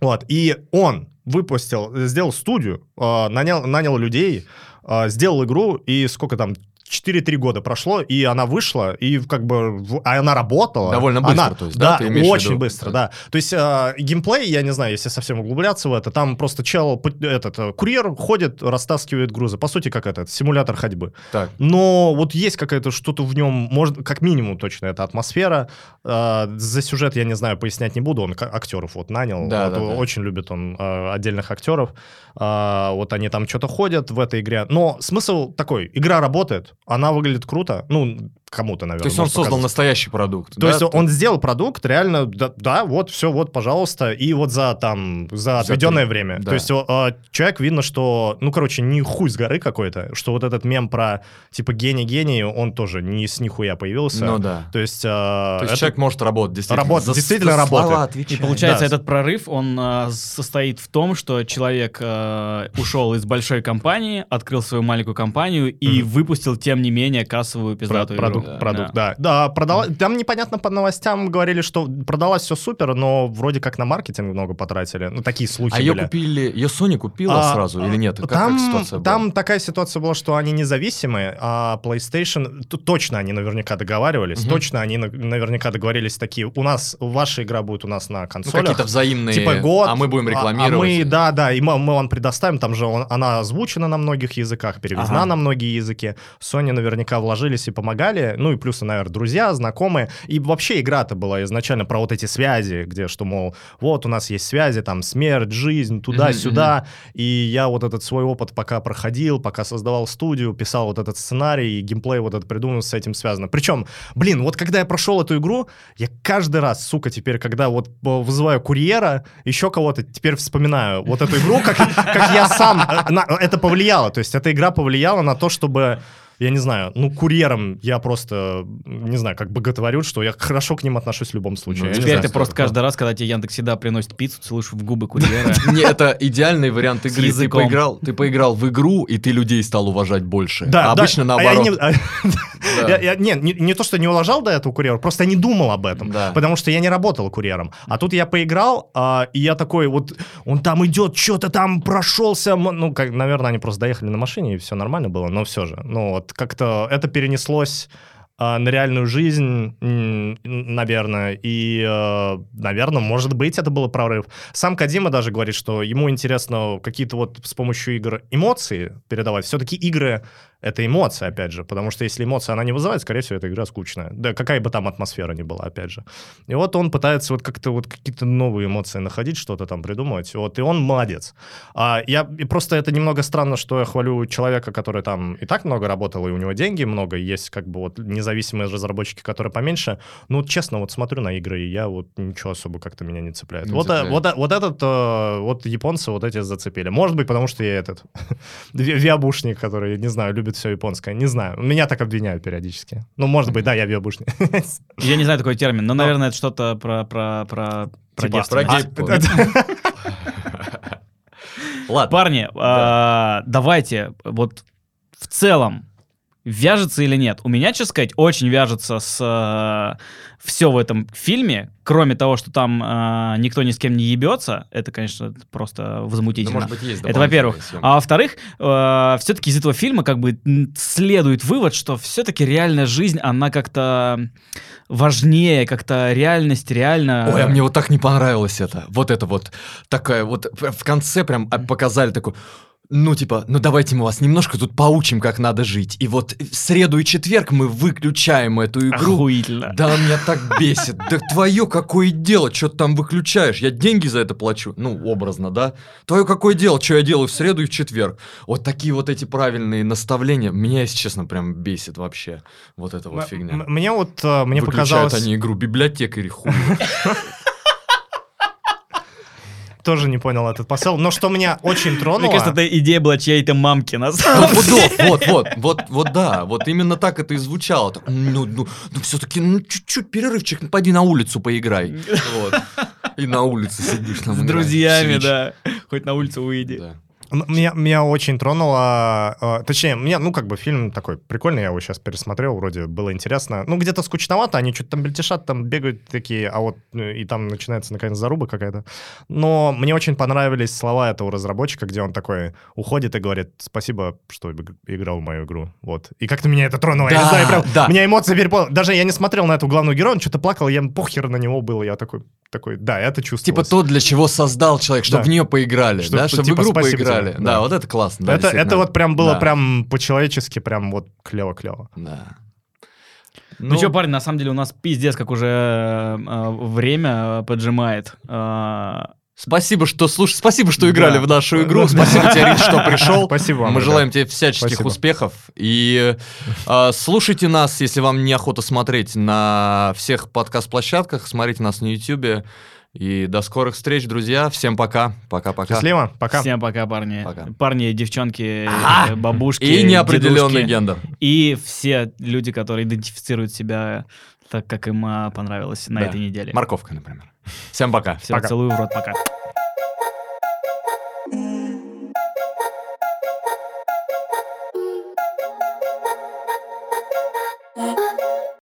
вот, и он выпустил, сделал студию, а, нанял, нанял людей, а, сделал игру, и сколько там, 4-3 года прошло, и она вышла, и как бы а она работала. Довольно быстро, Она- то есть, да, да, очень виду? быстро, да. То есть э, геймплей, я не знаю, если совсем углубляться в это, там просто чел, этот, э, курьер ходит, растаскивает грузы. По сути, как этот, симулятор ходьбы. Так, Но вот есть какая-то что-то в нем, может, как минимум точно, это атмосфера. Э, за сюжет я не знаю, пояснять не буду, он актеров вот нанял. Да, Вот, да, да. Очень любит он э, отдельных актеров. А, вот они там что-то ходят в этой игре. Но смысл такой, игра работает, она выглядит круто, ну, кому-то, наверное. то есть он может создал настоящий продукт. То да? есть он сделал продукт, реально, да, да, вот, все, вот, пожалуйста, и вот за там, за За отведенное три- время. да. То есть а, человек видно, что, ну, короче, не хуй с горы какой-то, что вот этот мем про, типа, гений-гений, он тоже не с нихуя появился. Ну да. То есть... а, То есть это- человек может работать действительно. Работать, За- действительно за работает. И получается, Да. этот прорыв, он а, состоит в том, что человек а, ушел из большой компании, открыл свою маленькую компанию и Мгм. выпустил, тем не менее, кассовую Про- пиздатую продукт, продукт, да. Да, продала... Там непонятно по новостям говорили, что продалась все супер, но вроде как на маркетинг много потратили. Ну, такие слухи А ее были. купили, ее Sony купила А, сразу или нет? Как, там, как ситуация была? там такая ситуация была, что они независимые, а PlayStation, точно они наверняка договаривались, Мгм. точно они на- наверняка договорились такие, у нас, ваша игра будет у нас на Ну, консолях. какие-то взаимные, Типа год, а мы будем а- рекламировать. А, мы, да, да, и мы, мы вам предоставим, там же он- она озвучена на многих языках, переведена Ага. на многие языки. Sony наверняка вложились и помогали, ну и плюс, наверное, друзья, знакомые. И вообще игра-то была изначально про вот эти связи, где что, мол, вот у нас есть связи, там смерть, жизнь, туда-сюда. И я вот этот свой опыт пока проходил, пока создавал студию, писал вот этот сценарий, и геймплей вот этот придумал, с этим связано. Причем, блин, вот когда я прошел эту игру, я каждый раз, сука, теперь, когда вот вызываю курьера, еще кого-то, теперь вспоминаю вот эту игру, как, как я сам, на- это повлияло, то есть эта игра повлияла на то, чтобы я не знаю, ну, курьером я просто, не знаю, как боготворю, что я хорошо к ним отношусь в любом случае. Ну, Я не Теперь знаю, ты просто это. каждый раз, когда тебе Яндекс Еда приносит пиццу, целуешь в губы курьера. Не, это идеальный вариант игры. Ты поиграл, ты поиграл в игру, и ты людей стал уважать больше. Да, обычно наоборот. не- не, то, что не уважал до этого курьера, просто не думал об этом. Потому что я не работал курьером. А тут я поиграл, а, и я такой, вот он там идет, что-то там прошелся. Ну, наверное, они просто доехали на машине, и все нормально было, но все же. Ну, вот как-то это перенеслось а, на реальную жизнь, наверное, и, э, наверное, может быть, это был прорыв. Сам Кадима даже говорит, что ему интересно какие-то вот с помощью игр эмоции передавать. Все-таки игры — это эмоции, опять же, потому что если эмоция она не вызывает, скорее всего, эта игра скучная. Да, какая бы там атмосфера ни была, опять же. И вот он пытается вот как-то вот какие-то новые эмоции находить, что-то там придумывать, вот, и он молодец. А я и просто это немного странно, что я хвалю человека, который там и так много работал, и у него деньги много, есть как бы вот независимые разработчики, которые поменьше. Ну, честно, вот смотрю на игры, и я вот ничего особо как-то меня не цепляет. Не вот, а- цепляет. вот, а- вот этот, э, вот японцы вот эти зацепили. Может быть, потому что я этот ви- виабушник, который, не знаю, любит все японское. Не знаю. Меня так обвиняют периодически. Ну, может быть, да, я виабушник. Я не знаю такой термин, но, наверное, это что-то про про про про Типа, про А. Ладно. Парни, а, давайте вот в целом вяжется или нет? У меня, честно сказать, очень вяжется с все в этом фильме, кроме того, что там э, никто ни с кем не ебется. Это, конечно, просто Ну, возмутительно. может быть, есть Это во-первых. А во-вторых, э, все-таки из этого фильма как бы следует вывод, что все-таки реальная жизнь, она как-то важнее, как-то реальность реально... Ой, а мне вот так не понравилось это. Вот это вот такая вот в конце прям а, показали такой. Ну, типа, ну давайте мы вас немножко тут поучим, как надо жить. И вот в среду и четверг мы выключаем эту игру. Охуительно. Да, меня так бесит. Да твое какое дело, что ты там выключаешь? Я деньги за это плачу. Ну, образно, да? Твое какое дело, что я делаю в среду и в четверг? Вот такие вот эти правильные наставления. Меня, если честно, прям бесит вообще. Вот эта вот фигня. Мне вот, э, мне Выключают показалось... они игру библиотекари хуй. Тоже не понял этот посыл. Но что меня очень Мне тронуло... кажется, эта идея была чьей-то мамки, на Вот, самом вот, деле. вот, вот, вот, вот, да, вот именно так это и звучало. Так, ну, ну, ну все-таки, ну, чуть-чуть перерывчик, ну, пойди на улицу поиграй. Вот. И на улице сидишь там. С друзьями, да. Хоть на улицу выйди. Да. Меня, меня очень тронуло, э, точнее, мне, ну, как бы фильм такой прикольный, я его сейчас пересмотрел, вроде было интересно. Ну, где-то скучновато, они что-то там мельтешат, там бегают такие, а вот ну, и там начинается, наконец, заруба какая-то. Но мне очень понравились слова этого разработчика, где он такой уходит и говорит, спасибо, что иг- играл в мою игру. Вот. И как-то меня это тронуло, я Да, не знаю, прям, да. меня эмоции переполнили. Даже я не смотрел на эту главную героиню, что-то плакал, я похер на него был, я такой, такой, да, это чувствовалось. Типа то, для чего создал человек, чтобы Да. в нее поиграли, Что- да, что, чтобы в типа, игру спасибо поиграли. Тебе, Да, да. вот это классно. да, это, это вот прям было Да. прям по-человечески, прям вот клево-клево. Да. Ну, что, парень, на самом деле у нас пиздец, как уже э, время поджимает. Э, Спасибо, что слуш... Спасибо, что играли Да. в нашу игру. Спасибо тебе, Рич, что пришел. Спасибо вам, Мы желаем тебе всяческих Спасибо. успехов. И э, слушайте нас, если вам неохота смотреть на всех подкаст-площадках. Смотрите нас на YouTube. И до скорых встреч, друзья. Всем пока. Пока-пока. Счастливо, пока. Всем пока, парни. Пока. Парни, девчонки, Ага. э, бабушки, И неопределенный дедушки. гендер. И все люди, которые идентифицируют себя так, как им а, понравилось на Да. этой неделе. Морковка, например. Всем пока. Все, Пока. целую в рот, пока.